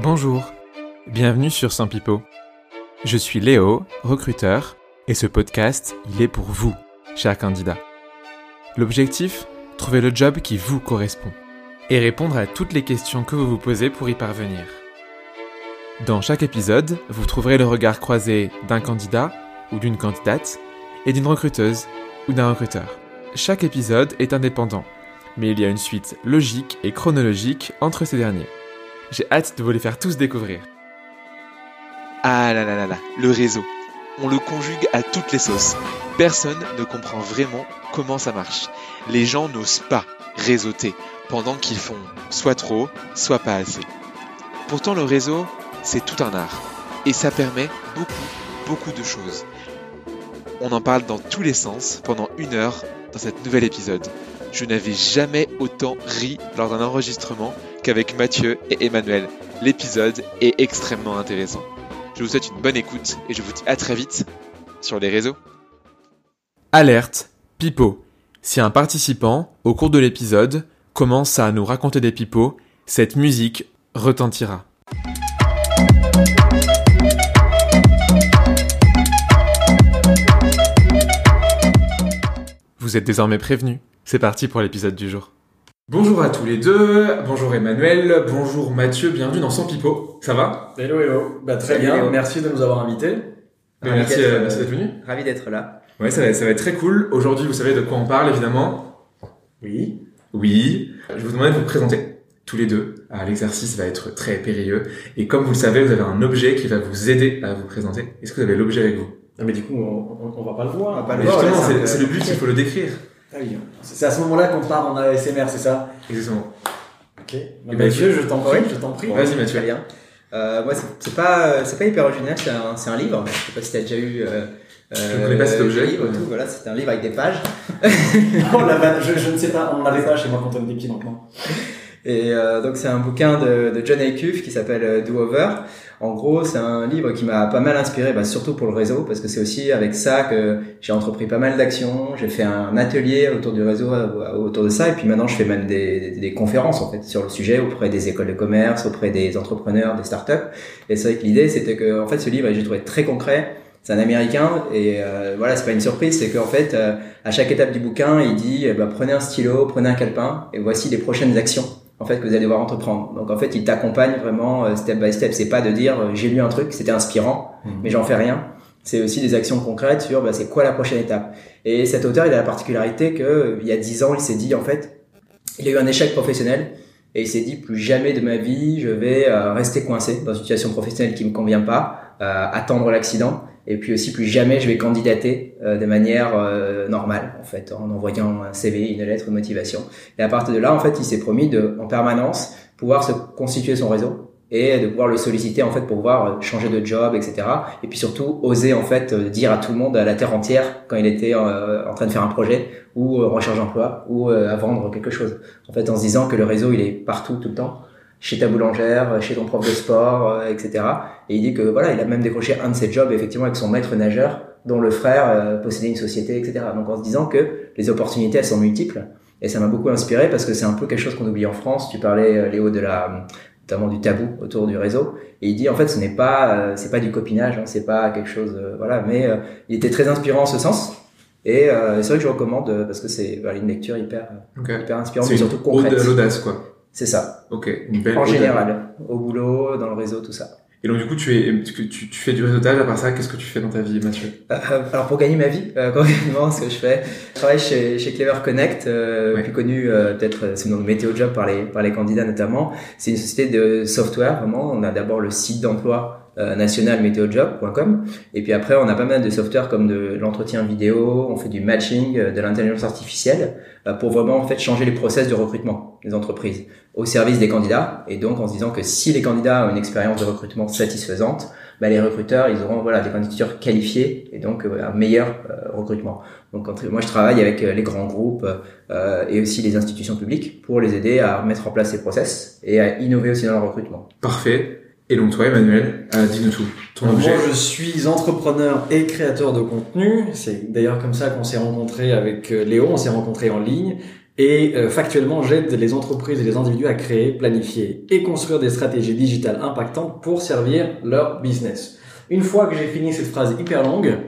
Bonjour, bienvenue sur Saint Pipo. Je suis Léo, recruteur, et ce podcast, il est pour vous, chers candidats. L'objectif Trouver le job qui vous correspond et répondre à toutes les questions que vous vous posez pour y parvenir. Dans chaque épisode, vous trouverez le regard croisé d'un candidat ou d'une candidate et d'une recruteuse ou d'un recruteur. Chaque épisode est indépendant, mais il y a une suite logique et chronologique entre ces derniers. J'ai hâte de vous les faire tous découvrir. Ah là là là là, le réseau. On le conjugue à toutes les sauces. Personne ne comprend vraiment comment ça marche. Les gens n'osent pas réseauter pendant qu'ils font soit trop, soit pas assez. Pourtant le réseau, c'est tout un art. Et ça permet beaucoup, beaucoup de choses. On en parle dans tous les sens pendant une heure dans cet nouvel épisode. Je n'avais jamais autant ri lors d'un enregistrement qu'avec Mathieu et Emmanuel. L'épisode est extrêmement intéressant. Je vous souhaite une bonne écoute et je vous dis à très vite sur les réseaux. Alerte, pipeau. Si un participant, au cours de l'épisode, commence à nous raconter des pipeaux, cette musique retentira. Vous êtes désormais prévenus. C'est parti pour l'épisode du jour. Bonjour à tous les deux, bonjour Emmanuel, bonjour Mathieu, bienvenue dans Sans Pipeau. Ça va? Hello, hello. Bah, très bien, merci de nous avoir invités. Ben, Ravi Merci, d'être, euh, merci d'être venu. Ravi d'être là. Ouais, ça va, ça va être très cool. Aujourd'hui, vous savez de quoi on parle évidemment? Oui. Oui, je vous demande de vous présenter tous les deux. Ah, L'exercice va être très périlleux. Et comme vous le savez, vous avez un objet qui va vous aider à vous présenter. Est-ce que vous avez l'objet avec vous? Non, mais du coup, on, on, on va pas le voir. On va pas le Mais voir, Justement, ouais, c'est le but, il faut le décrire. Ah oui. C'est à ce moment-là qu'on part en ASMR, c'est ça? Exactement. Ok. Bah, ben, Mathieu, je t'en prie, Ouais. je t'en prie. Vas-y Mathieu. Très bien. Euh, moi, c'est- pas, euh, c'est pas hyper original, c'est un, c'est un livre. Je sais pas si t'as déjà eu. Euh, Je ne connais pas cet objet. livre, tout, voilà, c'est un livre avec des pages. Oh, la je, je ne sais pas, on n'en avait pas chez moi quand on était petits, donc non. Et euh, donc c'est un bouquin de, de John Acuff qui s'appelle euh, Do Over. En gros, c'est un livre qui m'a pas mal inspiré, bah, surtout pour le réseau, parce que c'est aussi avec ça que j'ai entrepris pas mal d'actions. J'ai fait un atelier autour du réseau, euh, autour de ça, et puis maintenant je fais même des, des, conférences en fait sur le sujet auprès des écoles de commerce, auprès des entrepreneurs, des startups. Et c'est vrai que l'idée c'était que en fait ce livre, j'ai trouvé très concret. C'est un américain et euh, voilà, c'est pas une surprise, c'est qu'en fait euh, à chaque étape du bouquin, il dit eh ben, prenez un stylo, prenez un calepin et voici les prochaines actions en fait que vous allez devoir entreprendre. Donc en fait, il t'accompagne vraiment euh, step by step. C'est pas de dire euh, j'ai lu un truc, c'était inspirant, Mhm. mais j'en fais rien. C'est aussi des actions concrètes sur bah, c'est quoi la prochaine étape. Et cet auteur, il a la particularité que euh, il y a dix ans, il s'est dit en fait, il a eu un échec professionnel et il s'est dit plus jamais de ma vie je vais euh, rester coincé dans une situation professionnelle qui me convient pas, euh, attendre l'accident. Et puis aussi plus jamais je vais candidater euh, de manière euh, normale en fait en envoyant un CV, une lettre de motivation. Et à partir de là, en fait, il s'est promis de, en permanence, pouvoir se constituer son réseau et de pouvoir le solliciter en fait pour pouvoir euh, changer de job, etc. Et puis surtout oser en fait dire à tout le monde à la terre entière quand il était en train de faire un projet ou euh, recherche d'emploi ou à vendre quelque chose. En fait, en se disant que le réseau il est partout tout le temps, chez ta boulangère, chez ton prof de sport, euh, etc. Et il dit que voilà, il a même décroché un de ses jobs effectivement avec son maître nageur dont le frère euh, possédait une société, etc. Donc en se disant que les opportunités elles sont multiples et ça m'a beaucoup inspiré parce que c'est un peu quelque chose qu'on oublie en France. Tu parlais euh, Léo de la notamment du tabou autour du réseau et il dit en fait ce n'est pas euh, c'est pas du copinage, hein, c'est pas quelque chose euh, voilà, mais euh, il était très inspirant en ce sens. Et euh, c'est vrai que je recommande parce que c'est voilà, une lecture hyper hyper inspirante mais surtout concrète. l'audace quoi. C'est ça. Ok, une belle En général, au boulot, dans le réseau, tout ça. Et donc du coup, tu, es, tu, tu, tu fais du réseautage, à part ça, qu'est-ce que tu fais dans ta vie Mathieu? Euh, alors pour gagner ma vie, euh, concrètement, ce que je fais, je travaille chez, chez Clever Connect, euh, Ouais. plus connu euh, peut-être euh, sous le nom de Météo Job par les, par les candidats notamment. C'est une société de software, vraiment. On a d'abord le site d'emploi euh, national météojob.com et puis après on a pas mal de software comme de l'entretien vidéo, on fait du matching, euh, de l'intelligence artificielle euh, pour vraiment en fait changer les process de recrutement des entreprises au service des candidats et donc en se disant que si les candidats ont une expérience de recrutement satisfaisante, bah, les recruteurs, ils auront voilà des candidatures qualifiées et donc euh, un meilleur euh, recrutement. Donc moi je travaille avec les grands groupes euh, et aussi les institutions publiques pour les aider à mettre en place ces process et à innover aussi dans le recrutement. Parfait. Et donc toi, Emmanuel, euh, dis-nous tout. Ton Moi, objet. je suis entrepreneur et créateur de contenu. C'est d'ailleurs comme ça qu'on s'est rencontrés avec euh, Léo. On s'est rencontrés en ligne. Et euh, factuellement, j'aide les entreprises et les individus à créer, planifier et construire des stratégies digitales impactantes pour servir leur business. Une fois que j'ai fini cette phrase hyper longue,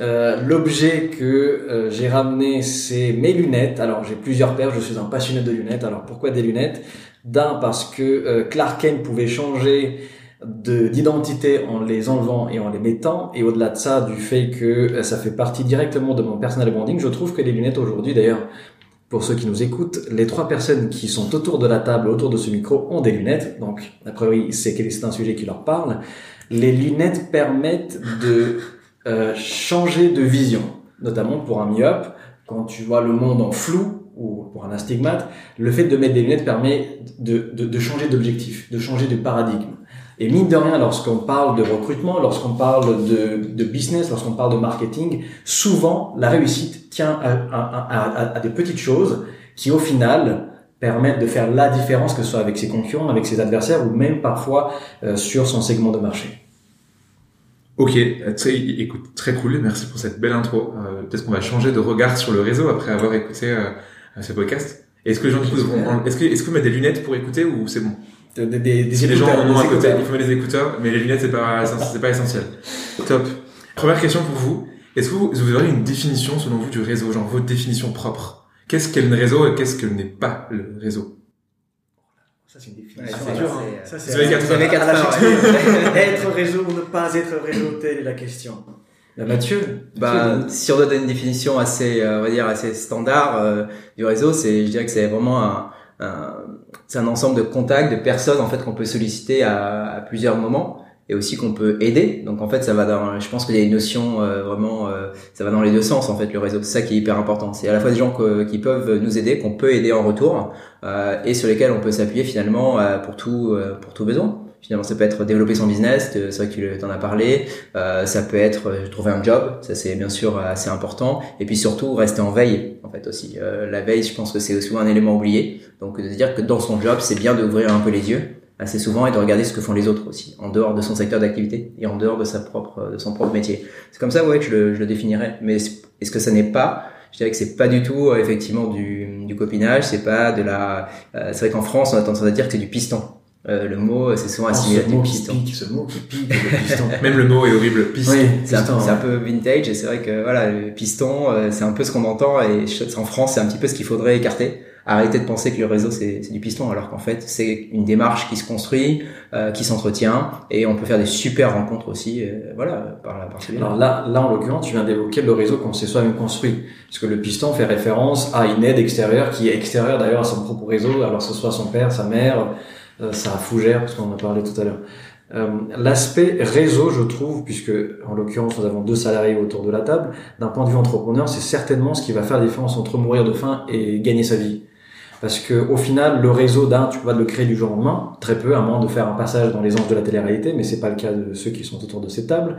euh, l'objet que euh, j'ai ramené, c'est mes lunettes. Alors j'ai plusieurs paires, je suis un passionné de lunettes. Alors pourquoi des lunettes? D'un, parce que euh, Clark Kent pouvait changer de d'identité en les enlevant et en les mettant et au-delà de ça du fait que ça fait partie directement de mon personal branding je trouve que les lunettes aujourd'hui d'ailleurs pour ceux qui nous écoutent, les trois personnes qui sont autour de la table, autour de ce micro, ont des lunettes. Donc, a priori, c'est un sujet qui leur parle. Les lunettes permettent de euh, changer de vision, notamment pour un myope. Quand tu vois le monde en flou, ou pour un astigmate, le fait de mettre des lunettes permet de, de, de changer d'objectif, de changer de paradigme. Et mine de rien, lorsqu'on parle de recrutement, lorsqu'on parle de, de business, lorsqu'on parle de marketing, souvent la réussite tient à, à, à, à, des petites choses qui au final permettent de faire la différence, que ce soit avec ses concurrents, avec ses adversaires ou même parfois euh, sur son segment de marché. Ok, très, écoute, très cool, merci pour cette belle intro. Euh, Peut-être qu'on va changer de regard sur le réseau après avoir écouté euh, ce podcast. Est-ce que les gens qui est-ce que est-ce que vous mettez des lunettes pour écouter ou c'est bon? Des, des, des les gens en ont à côté, il faut mettre des écouteurs, mais les lunettes c'est pas c'est pas essentiel. Top. Première question pour vous. Est-ce que vous, vous aurez une définition selon vous du réseau, genre votre définition propre Qu'est-ce qu'est le réseau et qu'est-ce que n'est pas le réseau? Ça, c'est une définition. Ouais, dur, c'est- hein. Ça, c'est être réseau ou ne pas être réseau, telle est la question. Bah, Mathieu, Bah, Mathieu, si on doit donner une définition assez, euh, on va dire assez standard euh, du réseau, c'est, je dirais que c'est vraiment un, un- c'est un ensemble de contacts, de personnes en fait qu'on peut solliciter à, à plusieurs moments et aussi qu'on peut aider. Donc en fait, ça va dans, je pense qu'il y a une notion euh, vraiment, euh, ça va dans les deux sens en fait le réseau. C'est ça qui est hyper important. C'est à la fois des gens que- qui peuvent nous aider, qu'on peut aider en retour euh, et sur lesquels on peut s'appuyer finalement euh, pour tout, euh, pour tout besoin. Finalement, ça peut être développer son business, euh, c'est vrai que tu en as parlé. Ça peut être trouver un job, ça c'est bien sûr assez important. Et puis surtout rester en veille, en fait aussi. La veille, je pense que c'est souvent un élément oublié. Donc de se dire que dans son job, c'est bien d'ouvrir un peu les yeux assez souvent et de regarder ce que font les autres aussi, en dehors de son secteur d'activité et en dehors de sa propre, de son propre métier. C'est comme ça, ouais, que je le, je le définirais. Mais est-ce que ça n'est pas je dirais que c'est pas du tout euh, effectivement du, du copinage, c'est pas de la. euh, c'est vrai qu'en France, on a tendance à dire que c'est du piston. Euh, le mot, c'est souvent Oh, assimilé à du mot qui piston. pique, ce mot qui pique, le piston. Même le mot est horrible. Piston. Oui, C'est un, piston, c'est un ouais. peu vintage et c'est vrai que voilà le piston euh, c'est un peu ce qu'on entend et en France c'est un petit peu ce qu'il faudrait écarter arrêter de penser que le réseau c'est du piston alors qu'en fait c'est une démarche qui se construit euh, qui s'entretient et on peut faire des super rencontres aussi euh, voilà par la par ce biais-là. Alors là, là, en l'occurrence, tu viens d'évoquer le réseau qu'on s'est soi-même construit. Puisque le piston fait référence à une aide extérieure qui est extérieure d'ailleurs à son propre réseau, alors que ce soit son père, sa mère, euh, sa fougère, parce qu'on en a parlé tout à l'heure. Euh, L'aspect réseau, je trouve, puisque en l'occurrence nous avons deux salariés autour de la table, d'un point de vue entrepreneur, c'est certainement ce qui va faire la différence entre mourir de faim et gagner sa vie. Parce que au final, le réseau d'un, tu peux pas le créer du jour au lendemain, très peu, à moins de faire un passage dans les anges de la télé-réalité, mais c'est pas le cas de ceux qui sont autour de cette table.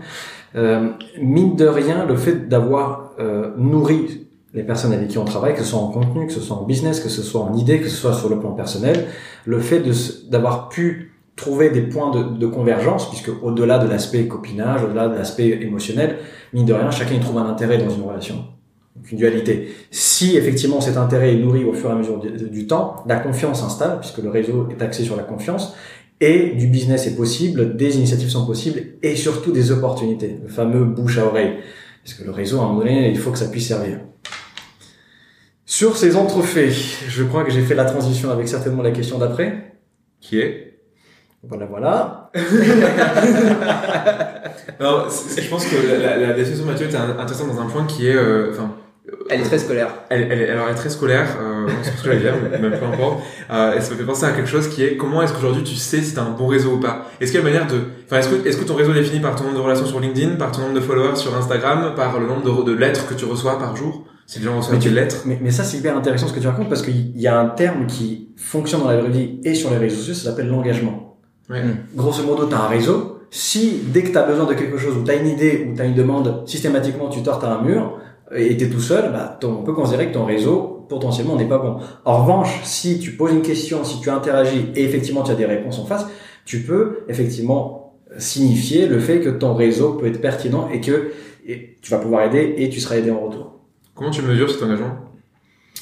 Euh, mine de rien, le fait d'avoir euh, nourri les personnes avec qui on travaille, que ce soit en contenu, que ce soit en business, que ce soit en idée, que ce soit sur le plan personnel, le fait d'avoir pu trouver des points de, de convergence, puisque au-delà de l'aspect copinage, au-delà de l'aspect émotionnel, mine de rien, chacun y trouve un intérêt dans une relation, donc une dualité. Si effectivement cet intérêt est nourri au fur et à mesure du, temps, la confiance s'installe, puisque le réseau est axé sur la confiance, et du business est possible, des initiatives sont possibles, et surtout des opportunités, le fameux bouche à oreille. Parce que le réseau, à un moment donné, il faut que ça puisse servir. Sur ces entrefaits, je crois que j'ai fait la transition avec certainement la question d'après. Qui est? Voilà, voilà. Non, je pense que la, la, la définition de Mathieu était intéressante dans un point qui est, euh, enfin, elle est très scolaire elle, elle, alors elle est très scolaire, euh, c'est parce que je la dire, mais même peu importe. Euh, et ça me fait penser à quelque chose qui est comment est-ce qu'aujourd'hui tu sais si t'as un bon réseau ou pas? Est-ce qu'il y a une manière de, enfin, est-ce que, est-ce que ton réseau est défini par ton nombre de relations sur LinkedIn, par ton nombre de followers sur Instagram, par le nombre de, de lettres que tu reçois par jour? Si les gens reçoivent des lettres, Mais, mais ça, c'est hyper intéressant ce que tu racontes parce qu'il y a un terme qui fonctionne dans la vraie vie et sur les réseaux sociaux, ça s'appelle l'engagement. Ouais. Grosso modo, tu as un réseau. Si dès que tu as besoin de quelque chose ou tu as une idée ou tu as une demande, systématiquement tu tortes à un mur et tu es tout seul, bah, ton- on peut considérer que ton réseau potentiellement n'est pas bon. En revanche, si tu poses une question, si tu interagis et effectivement tu as des réponses en face, tu peux effectivement signifier le fait que ton réseau peut être pertinent et que et tu vas pouvoir aider et tu seras aidé en retour. comment tu mesures cet engagement?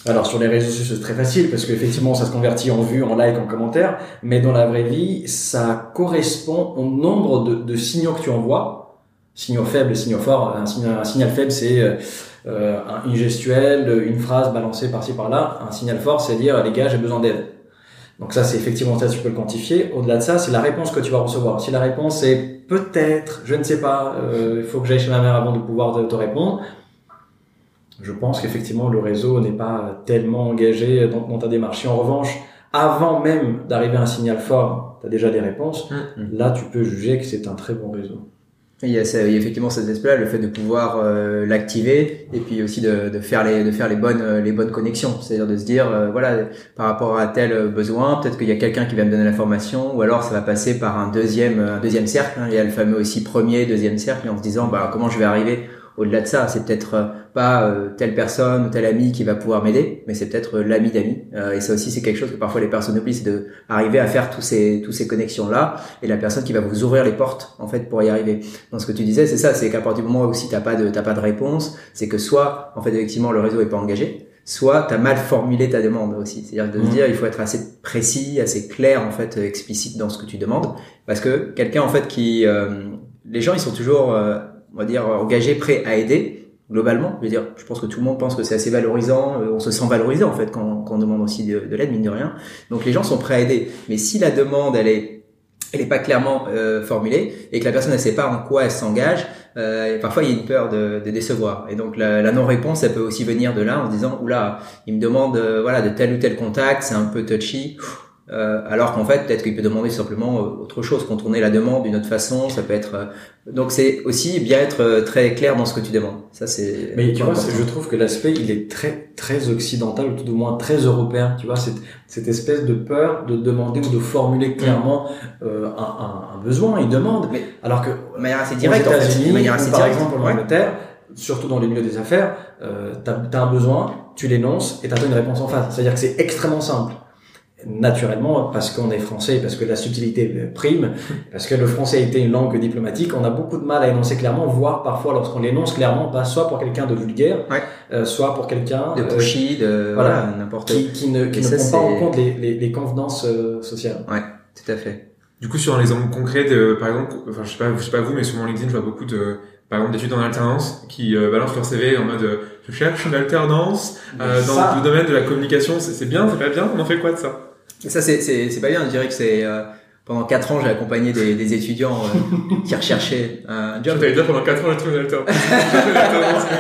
Alors sur les réseaux sociaux c'est très facile parce qu'effectivement ça se convertit en vue, en like, en commentaire, mais dans la vraie vie ça correspond au nombre de, de signaux que tu envoies, signaux faibles et signaux forts. Un signal, un signal faible c'est euh, euh, une gestuelle, une phrase balancée par-ci par-là. Un signal fort c'est dire les gars j'ai besoin d'aide. Donc ça c'est effectivement ça tu peux le quantifier. Au-delà de ça c'est la réponse que tu vas recevoir. Si la réponse est peut-être, je ne sais pas, euh, il faut que j'aille chez ma mère avant de pouvoir te, te répondre je pense qu'effectivement le réseau n'est pas tellement engagé dans, dans, ta démarche. Si en revanche, avant même d'arriver à un signal fort, tu as déjà des réponses, Mm. là tu peux juger que c'est un très bon réseau. Il y a, effectivement cet aspect-là, le fait de pouvoir euh, l'activer et puis aussi de, faire les de faire les bonnes euh, les bonnes connexions, c'est-à-dire de se dire euh, voilà par rapport à tel besoin, peut-être qu'il y a quelqu'un qui va me donner l'information ou alors ça va passer par un deuxième un deuxième cercle. hein. Il y a le fameux aussi premier deuxième cercle en se disant bah comment je vais arriver au-delà de ça, c'est peut-être euh, pas euh, telle personne ou tel ami qui va pouvoir m'aider, mais c'est peut-être euh, l'ami d'amis. Euh, et ça aussi, c'est quelque chose que parfois les personnes oublient, c'est de arriver à faire tous ces tous ces connexions là, et la personne qui va vous ouvrir les portes en fait pour y arriver. Dans ce que tu disais, c'est ça, c'est qu'à partir du moment où si t'as pas de t'as pas de réponse, c'est que soit en fait effectivement le réseau est pas engagé, soit tu as mal formulé ta demande aussi. C'est-à-dire de se Mhm. dire il faut être assez précis, assez clair en fait, euh, explicite dans ce que tu demandes, parce que quelqu'un en fait qui, euh, les gens ils sont toujours, euh, on va dire engagés, prêts à aider. Globalement, je veux dire, je pense que tout le monde pense que c'est assez valorisant. euh, On se sent valorisé en fait quand, quand on demande aussi de, de l'aide, mine de rien. Donc les gens sont prêts à aider. Mais si la demande elle est elle est pas clairement euh, formulée et que la personne ne sait pas en quoi elle s'engage, euh, parfois il y a une peur de, de décevoir. Et donc la, la non-réponse, elle peut aussi venir de là en se disant oula, il me demande euh, voilà de tel ou tel contact, c'est un peu touchy. Euh, alors qu'en fait, peut-être qu'il peut demander simplement euh, autre chose, contourner la demande d'une autre façon. Ça peut être euh, donc c'est aussi bien être euh, très clair dans ce que tu demandes. Ça c'est. Mais tu vois, je trouve que l'aspect, il est très, très occidental, ou tout au moins très européen. Tu vois, cette, cette espèce de peur de demander ou de formuler clairement euh, un, un, un besoin, il demande. Mais- Alors que de manière assez aux directe en fait, de manière par exemple en Ouais. Angleterre, surtout dans les milieux des affaires, euh, t'as as un besoin, tu l'énonces et t'attends une réponse en face. C'est-à-dire que c'est extrêmement simple. Naturellement, parce qu'on est français, parce que la subtilité prime, parce que le français a été une langue diplomatique, on a beaucoup de mal à énoncer clairement, voire parfois lorsqu'on l'énonce clairement, bah, soit pour quelqu'un de vulgaire, Ouais. euh, soit pour quelqu'un de euh, pushy, de voilà. voilà, n'importe qui, qui ne, qui ne prend pas en compte les, les, les convenances euh, sociales. Tout à fait. Du coup, sur un exemple concret, de, par exemple, enfin, je sais pas, je sais pas vous, mais sur mon LinkedIn, je vois beaucoup de, par exemple, d'étudiants en alternance qui euh, balancent leur CV en mode, euh, je cherche une alternance euh, dans ça- le domaine de la communication. C'est c'est bien, c'est pas bien. On en fait quoi de ça? Ça, c'est, c'est, c'est pas bien. Je dirais que c'est, euh, pendant quatre ans, j'ai accompagné des, des étudiants euh, qui recherchaient un Tu job. dire pendant 4 ans, j'ai trouvé alternance.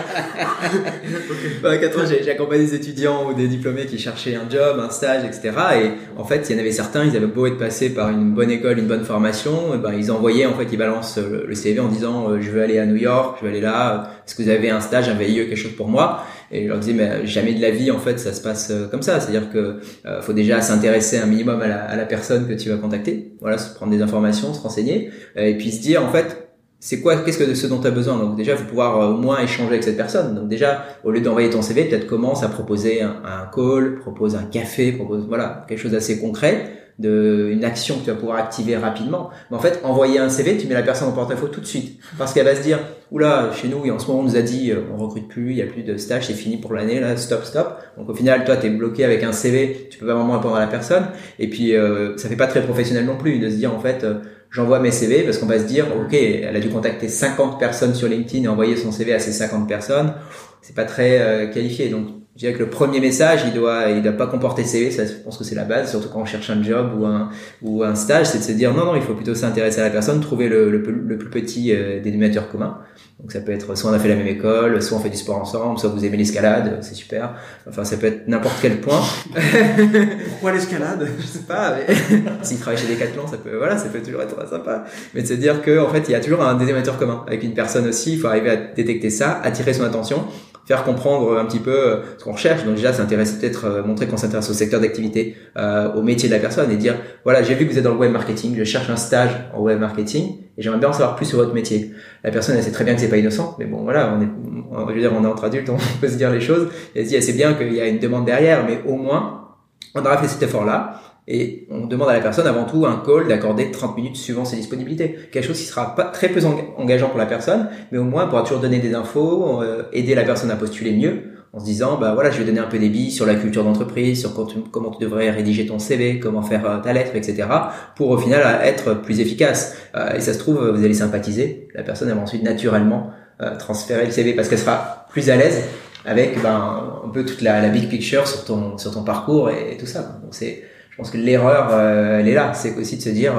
Ok. Pendant quatre ans, j'ai, j'ai accompagné des étudiants ou des diplômés qui cherchaient un job, un stage, etc. Et en fait, il y en avait certains, ils avaient beau être passés par une bonne école, une bonne formation, et ben, ils envoyaient, en fait, ils balancent le, le CV en disant, euh, je veux aller à New York, je veux aller là, est-ce que vous avez un stage, un VIE, quelque chose pour moi? Et je leur disais, mais jamais de la vie, en fait, ça se passe euh, comme ça. C'est-à-dire que euh, faut déjà s'intéresser un minimum à la, personne que tu vas contacter. Voilà, se prendre des informations, se renseigner, euh, et puis se dire, en fait, c'est quoi, qu'est-ce que de ce dont tu as besoin? Donc déjà, faut pouvoir euh, au moins échanger avec cette personne. Donc déjà, au lieu d'envoyer ton CV, peut-être commence à proposer un, un call, propose un café, propose voilà quelque chose d'assez concret, de une action que tu vas pouvoir activer rapidement. Mais en fait, envoyer un CV, tu mets la personne en porte-à-faux tout de suite, parce qu'elle va se dire, oula, chez nous, en ce moment, on nous a dit, euh, on recrute plus, il y a plus de stage, c'est fini pour l'année, là, stop, stop. Donc au final, toi, tu es bloqué avec un CV, tu peux pas vraiment répondre à la personne. Et puis, euh, ça fait pas très professionnel non plus de se dire, en fait, euh, j'envoie mes CV parce qu'on va se dire, ok, elle a dû contacter 50 personnes sur LinkedIn et envoyer son CV à ces 50 personnes. C'est pas très euh, qualifié. Donc, je dirais que le premier message, il doit, il doit pas comporter CV. Ça, je pense que c'est la base, surtout quand on cherche un job ou un ou un stage, c'est de se dire non, non, il faut plutôt s'intéresser à la personne, trouver le, le, plus- le plus petit euh, dénominateur commun. Donc ça peut être soit on a fait la même école, soit on fait du sport ensemble, soit vous aimez l'escalade, c'est super. Enfin, ça peut être n'importe quel point. Pourquoi l'escalade? Je sais pas, mais s'il travaille chez Decathlon, ça peut, voilà, ça peut toujours être sympa. Mais de se dire que, en fait, il y a toujours un dénominateur commun avec une personne aussi. Il faut arriver à détecter ça, attirer son attention, faire comprendre un petit peu euh, ce qu'on recherche. Donc déjà, s'intéresser peut-être, euh, montrer qu'on s'intéresse au secteur d'activité, euh, au métier de la personne et dire, voilà, j'ai vu que vous êtes dans le web marketing, je cherche un stage en web marketing et j'aimerais bien en savoir plus sur votre métier. La personne, elle sait très bien que c'est pas innocent, mais bon, voilà, on est, dire, on est entre adultes, on peut se dire les choses. Elle se dit, elle sait bien qu'il y a une demande derrière, mais au moins, on aura fait cet effort-là et on demande à la personne avant tout un call d'accorder 30 minutes suivant ses disponibilités. Quelque chose qui sera pas très peu enga- engageant pour la personne, mais au moins pourra toujours donner des infos, euh, aider la personne à postuler mieux en se disant bah voilà je vais donner un peu des billes sur la culture d'entreprise, sur comment tu devrais rédiger ton CV, comment faire ta lettre, etc. pour au final être plus efficace. et ça se trouve vous allez sympathiser, la personne va ensuite naturellement transférer le CV parce qu'elle sera plus à l'aise avec ben, un peu toute la, la, big picture sur ton sur ton parcours et, tout ça. Donc c'est, je pense que l'erreur euh, elle est là, c'est aussi de se dire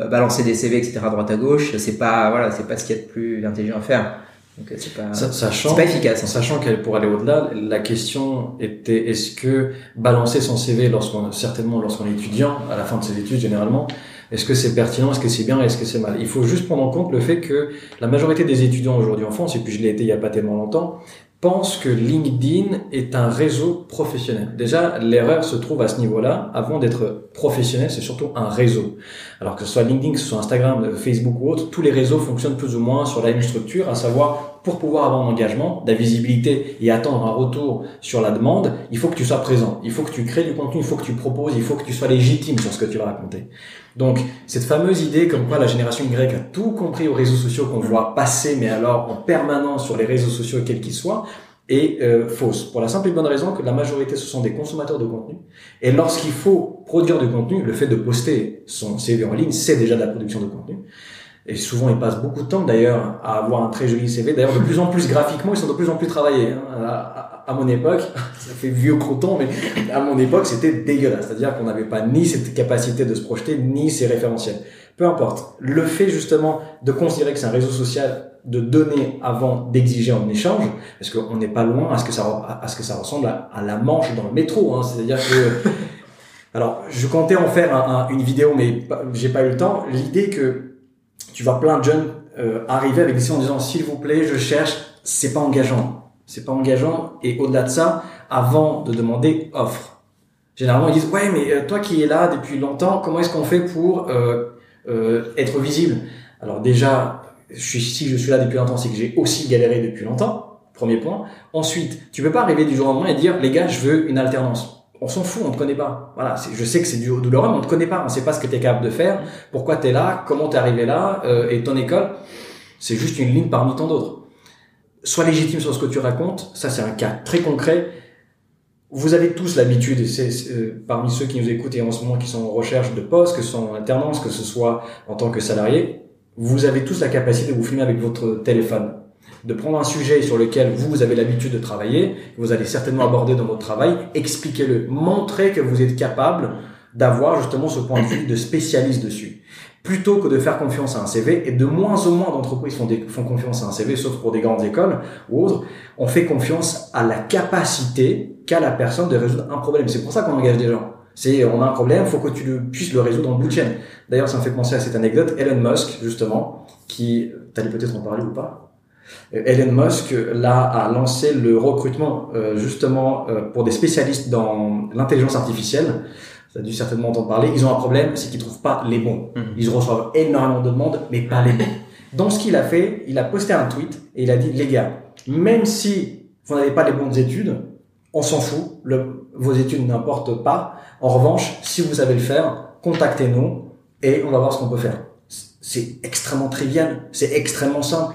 euh, balancer des CV etc à droite à gauche, c'est pas voilà c'est pas ce qu'il y a de plus intelligent à faire. Donc c'est pas sachant, pas efficace. En sachant qu'elle pour aller au-delà, la question était est-ce que balancer son CV lorsqu'on certainement lorsqu'on est étudiant à la fin de ses études généralement est-ce que c'est pertinent Est-ce que c'est bien Est-ce que c'est mal? Il faut juste prendre en compte le fait que la majorité des étudiants aujourd'hui en France, et puis je l'ai été il y a pas tellement longtemps, pense que LinkedIn est un réseau professionnel. Déjà, l'erreur se trouve à ce niveau-là. Avant d'être professionnel, c'est surtout un réseau. Alors que ce soit LinkedIn, que ce soit Instagram, Facebook ou autre, tous les réseaux fonctionnent plus ou moins sur la même structure, à savoir pour pouvoir avoir un engagement, de la visibilité et attendre un retour sur la demande, il faut que tu sois présent, il faut que tu crées du contenu, il faut que tu proposes, il faut que tu sois légitime sur ce que tu vas raconter. Donc, cette fameuse idée comme quoi la génération Y a tout compris aux réseaux sociaux qu'on voit passer, mais alors en permanence sur les réseaux sociaux, quels qu'ils soient, est euh, fausse. Pour la simple et bonne raison que la majorité, ce sont des consommateurs de contenu. Et lorsqu'il faut produire du contenu, le fait de poster son CV en ligne, c'est déjà de la production de contenu. Et souvent, ils passent beaucoup de temps d'ailleurs à avoir un très joli CV. D'ailleurs, de plus en plus graphiquement, ils sont de plus en plus travaillés. Hein. À, mon époque, ça fait vieux croton, mais à mon époque, c'était dégueulasse. C'est-à-dire qu'on n'avait pas ni cette capacité de se projeter, ni ces référentiels. Peu importe. Le fait justement de considérer que c'est un réseau social, de donner avant d'exiger en échange, parce qu'on n'est pas loin à ce que ça, à ce que ça ressemble à, la manche dans le métro. Hein. C'est-à-dire que alors, je comptais en faire une vidéo, mais j'ai pas eu le temps. L'idée que tu vois plein de jeunes euh, arriver avec des en disant s'il vous plaît, je cherche, c'est pas engageant. C'est pas engageant. Et au-delà de ça, avant de demander, offre. Généralement, ils disent ouais, mais euh, toi qui es là depuis longtemps, comment est-ce qu'on fait pour euh, euh, être visible? Alors déjà, si je suis là depuis longtemps, c'est que j'ai aussi galéré depuis longtemps. Premier point. Ensuite, tu peux pas arriver du jour au lendemain et dire les gars, je veux une alternance on s'en fout, on te connaît pas. Voilà, je sais que c'est du douloureux, mais on te connaît pas, on sait pas ce que tu es capable de faire, pourquoi tu es là, comment tu es arrivé là, euh, et ton école, c'est juste une ligne parmi tant d'autres. Sois légitime sur ce que tu racontes, ça c'est un cas très concret. Vous avez tous l'habitude, et c'est euh, parmi ceux qui nous écoutent et en ce moment qui sont en recherche de poste, que ce soit en alternance, que ce soit en tant que salarié, vous avez tous la capacité de vous filmer avec votre téléphone de prendre un sujet sur lequel vous, vous avez l'habitude de travailler, vous allez certainement aborder dans votre travail, expliquez-le, montrez que vous êtes capable d'avoir justement ce point de vue de spécialiste dessus. Plutôt que de faire confiance à un CV, et de moins en moins d'entreprises font, confiance à un CV, sauf pour des grandes écoles ou autres, on fait confiance à la capacité qu'a la personne de résoudre un problème. C'est pour ça qu'on engage des gens. C'est, on a un problème, faut que tu puisses le résoudre en bout de chaîne. D'ailleurs, ça me fait penser à cette anecdote. Elon Musk, justement, qui, t'allais peut-être en parler ou pas? Elon Musk là a lancé le recrutement euh, justement euh, pour des spécialistes dans l'intelligence artificielle. Ça a dû certainement entendre parler. Ils ont un problème, c'est qu'ils trouvent pas les bons. Mhm. Ils reçoivent énormément de demandes, mais pas les bons. Donc ce qu'il a fait, il a posté un tweet et il a dit les gars, même si vous n'avez pas les bonnes études, on s'en fout. Le, vos études n'importent pas. En revanche, si vous savez le faire, contactez-nous et on va voir ce qu'on peut faire. C'est extrêmement trivial, c'est extrêmement simple.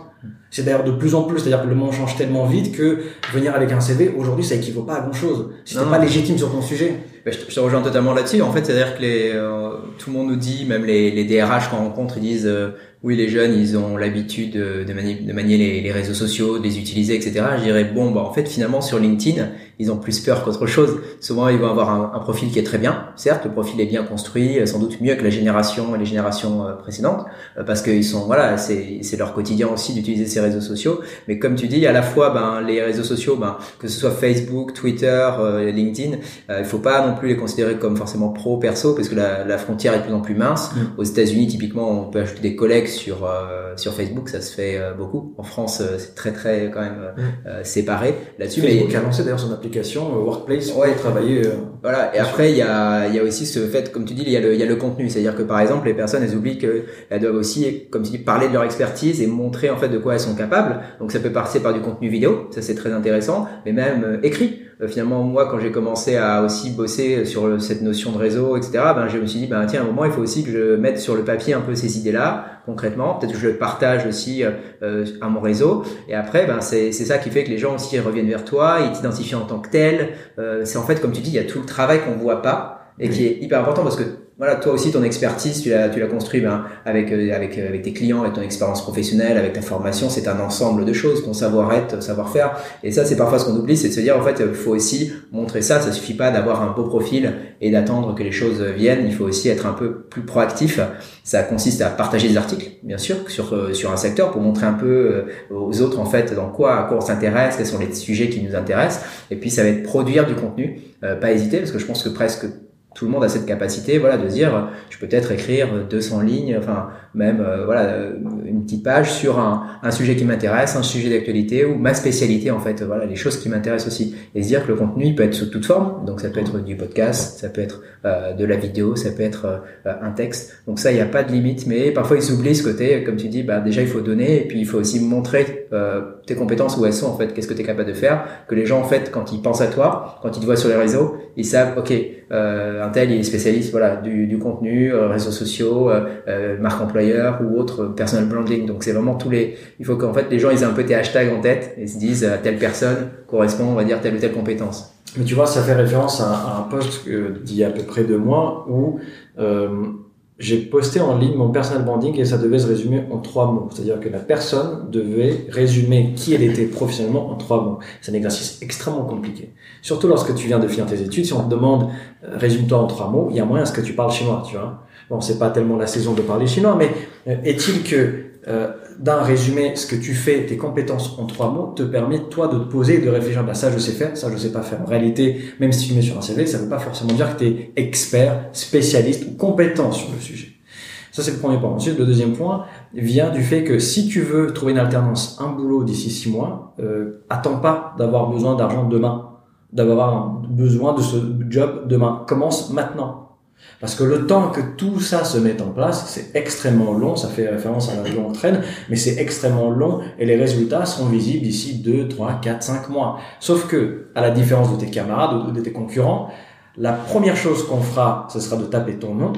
C'est d'ailleurs de plus en plus, c'est-à-dire que le monde change tellement vite que venir avec un CV, aujourd'hui, ça équivaut pas à grand-chose. Si t'es pas légitime sur ton sujet. Je, te, rejoins totalement là-dessus. En fait, c'est-à-dire que les, euh, tout le monde nous dit, même les, les DRH qu'on rencontre, ils disent, euh, oui, les jeunes, ils ont l'habitude de, de, manier, de manier les, les, réseaux sociaux, de les utiliser, etc. Je dirais, bon, bah, en fait, finalement, sur LinkedIn, ils ont plus peur qu'autre chose. Souvent, ils vont avoir un, un, profil qui est très bien. Certes, le profil est bien construit, sans doute mieux que la génération, les générations euh, précédentes, euh, parce qu'ils sont, voilà, c'est, c'est leur quotidien aussi d'utiliser ces réseaux sociaux. Mais comme tu dis, à la fois, ben, les réseaux sociaux, ben, que ce soit Facebook, Twitter, euh, LinkedIn, il faut pas non plus les considérer comme forcément pro, perso, parce que la, la frontière est de plus en plus mince. Mm. Aux États-Unis, typiquement, on peut ajouter des collègues sur sur Facebook, ça se fait beaucoup. En France, c'est très très quand même mm. séparé là-dessus. Facebook mais... a lancé d'ailleurs son application euh, Workplace ouais, travailler. Euh, voilà. Et après, il y a, il y a aussi ce fait, comme tu dis, il y a le, il y a le contenu. C'est-à-dire que par exemple, les personnes, elles oublient qu'elles doivent aussi, comme tu dis, parler de leur expertise et montrer en fait de quoi elles sont capables. Donc ça peut passer par du contenu vidéo, ça c'est très intéressant, mais même euh, écrit. Euh, finalement moi quand j'ai commencé à aussi bosser sur cette notion de réseau, etc. Ben je me suis dit ben tiens à un moment il faut aussi que je mette sur le papier un peu ces idées-là concrètement. Peut-être que je le partage aussi euh, à mon réseau. Et après ben c'est c'est ça qui fait que les gens aussi reviennent vers toi, ils t'identifient en tant que tel. c'est en fait comme tu dis il y a tout le travail qu'on voit pas et qui est hyper important parce que voilà, toi aussi ton expertise, tu l'as, tu l'as construit ben, avec euh, avec euh, avec tes clients, avec ton expérience professionnelle, avec ta formation, c'est un ensemble de choses, ton savoir-être, savoir-faire. Et ça, c'est parfois ce qu'on oublie, c'est de se dire en fait, il faut aussi montrer ça. Ça suffit pas d'avoir un beau profil et d'attendre que les choses viennent. Il faut aussi être un peu plus proactif. Ça consiste à partager des articles, bien sûr, sur euh, sur un secteur pour montrer un peu aux autres en fait dans quoi à quoi on s'intéresse, quels sont les sujets qui nous intéressent. Et puis ça va être produire du contenu, pas hésiter parce que je pense que presque tout le monde a cette capacité voilà de dire je peux peut-être écrire 200 lignes enfin même euh, voilà une petite page sur un, un sujet qui m'intéresse un sujet d'actualité ou ma spécialité en fait voilà les choses qui m'intéressent aussi. Et se dire que le contenu il peut être sous toute forme donc ça peut être du podcast ça peut être euh, de la vidéo ça peut être euh, un texte. Donc ça il n'y a pas de limite mais parfois ils oublient ce côté comme tu dis bah déjà il faut donner et puis il faut aussi montrer tes compétences où elles sont en fait qu'est-ce que tu es capable de faire que les gens en fait quand ils pensent à toi quand ils te voient sur les réseaux ils savent ok un tel il est spécialiste voilà du, du contenu réseaux sociaux marque employeur ou autre personal branding. Donc c'est vraiment tous les. Il faut qu'en fait les gens ils aient un peu tes hashtags en tête et se disent euh, telle personne correspond on va dire telle ou telle compétence. Mais tu vois ça fait référence à, un post d'il y a à peu près deux mois où euh, j'ai posté en ligne mon personal branding et ça devait se résumer en trois mots. C'est-à-dire que la personne devait résumer qui elle était professionnellement en trois mots. C'est un exercice extrêmement compliqué. Surtout lorsque tu viens de finir tes études, si on te demande euh, résume-toi en trois mots, il y a moyen à ce que tu parles chinois, tu vois. Bon, c'est pas tellement la saison de parler chinois, mais euh, est-il que euh, d'un résumé, ce que tu fais, tes compétences en trois mots, te permet toi de te poser et de réfléchir, bah ça je sais faire, ça je sais pas faire. En réalité, même si tu mets sur un CV, ça veut pas forcément dire que tu es expert, spécialiste ou compétent sur le sujet. Ça c'est le premier point. Ensuite, le deuxième point vient du fait que si tu veux trouver une alternance, un boulot d'ici six mois, euh, attends pas d'avoir besoin d'argent demain, d'avoir besoin de ce job demain. Commence maintenant. Parce que le temps que tout ça se mette en place, c'est extrêmement long, ça fait référence à la longue traîne, mais c'est extrêmement long et les résultats seront visibles d'ici 2, 3, 4, 5 mois. Sauf que, à la différence de tes camarades ou de tes concurrents, la première chose qu'on fera, ce sera de taper ton nom.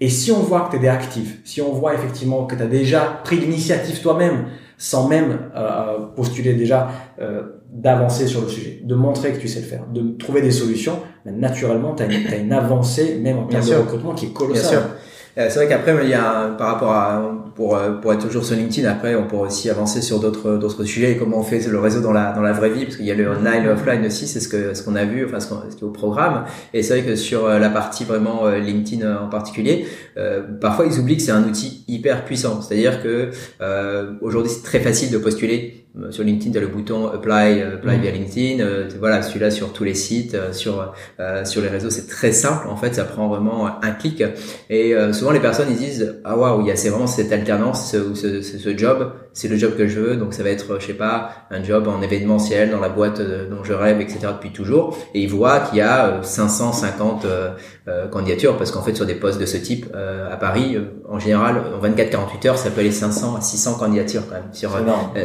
Et si on voit que tu es actif, si on voit effectivement que tu as déjà pris l'initiative toi-même, sans même euh, postuler déjà euh, d'avancer sur le sujet, de montrer que tu sais le faire, de trouver des solutions, mais naturellement, tu as, as, une avancée même en termes de recrutement qui est colossale. Euh, c'est vrai qu'après, il y a par rapport à pour euh, pour être toujours sur LinkedIn. Après, on pourrait aussi avancer sur d'autres d'autres sujets et comment on fait le réseau dans la dans la vraie vie, parce qu'il y a le online, et offline aussi. C'est ce que ce qu'on a vu, enfin ce, qui est au programme. Et c'est vrai que sur euh, la partie vraiment LinkedIn en particulier, euh, parfois ils oublient que c'est un outil hyper puissant. C'est-à-dire que euh, aujourd'hui c'est très facile de postuler sur LinkedIn, tu as le bouton apply, apply via LinkedIn. voilà, celui-là sur tous les sites, sur sur les réseaux, c'est très simple. En fait, ça prend vraiment un clic. Et souvent les personnes ils disent ah waouh, il y a c'est vraiment cette alternance ou ce, ce, ce, job, c'est le job que je veux, donc ça va être je sais pas un job en événementiel dans la boîte euh, dont je rêve, etc. depuis toujours. Et ils voient qu'il y a 550 euh, euh, candidatures parce qu'en fait sur des postes de ce type à Paris, en général en 24-48 heures, ça peut aller 500 à 600 candidatures quand même. Sur,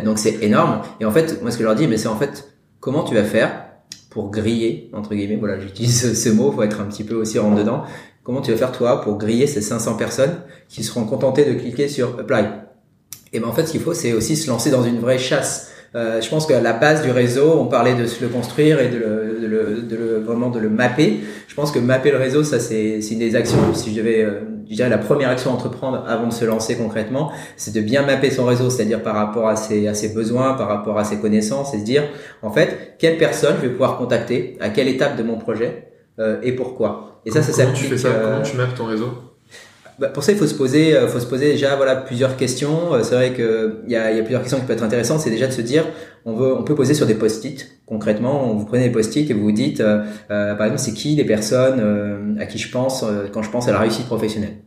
donc c'est énorme. Et en fait, moi ce que je leur dis, mais c'est en fait comment tu vas faire pour griller entre guillemets. Voilà, j'utilise ce mot, faut être un petit peu aussi rentre dedans Comment tu vas faire toi pour griller ces 500 personnes qui seront contentées de cliquer sur Apply? Et ben en fait, ce qu'il faut, c'est aussi se lancer dans une vraie chasse. Euh, je pense qu'à la base du réseau, on parlait de se le construire et de le, de le, de le vraiment de le mapper. Je pense que mapper le réseau, ça c'est une des actions. Si je devais, euh, je dirais la première action à entreprendre avant de se lancer concrètement, c'est de bien mapper son réseau, c'est-à-dire par rapport à ses, à ses besoins, par rapport à ses connaissances, et se dire en fait quelle personne je vais pouvoir contacter, à quelle étape de mon projet euh, et pourquoi. Et ça, ça Comment tu fais ça? Comment tu mappes ton réseau? Bah, pour ça, il faut se poser, euh, faut se poser déjà voilà plusieurs questions. Euh, c'est vrai que il y a, y a, plusieurs questions qui peuvent être intéressantes. C'est déjà de se dire, on veut, on peut poser sur des post-it. Concrètement, vous prenez des post-it et vous vous dites, euh, par exemple, c'est qui les personnes à qui je pense quand je pense à la réussite professionnelle?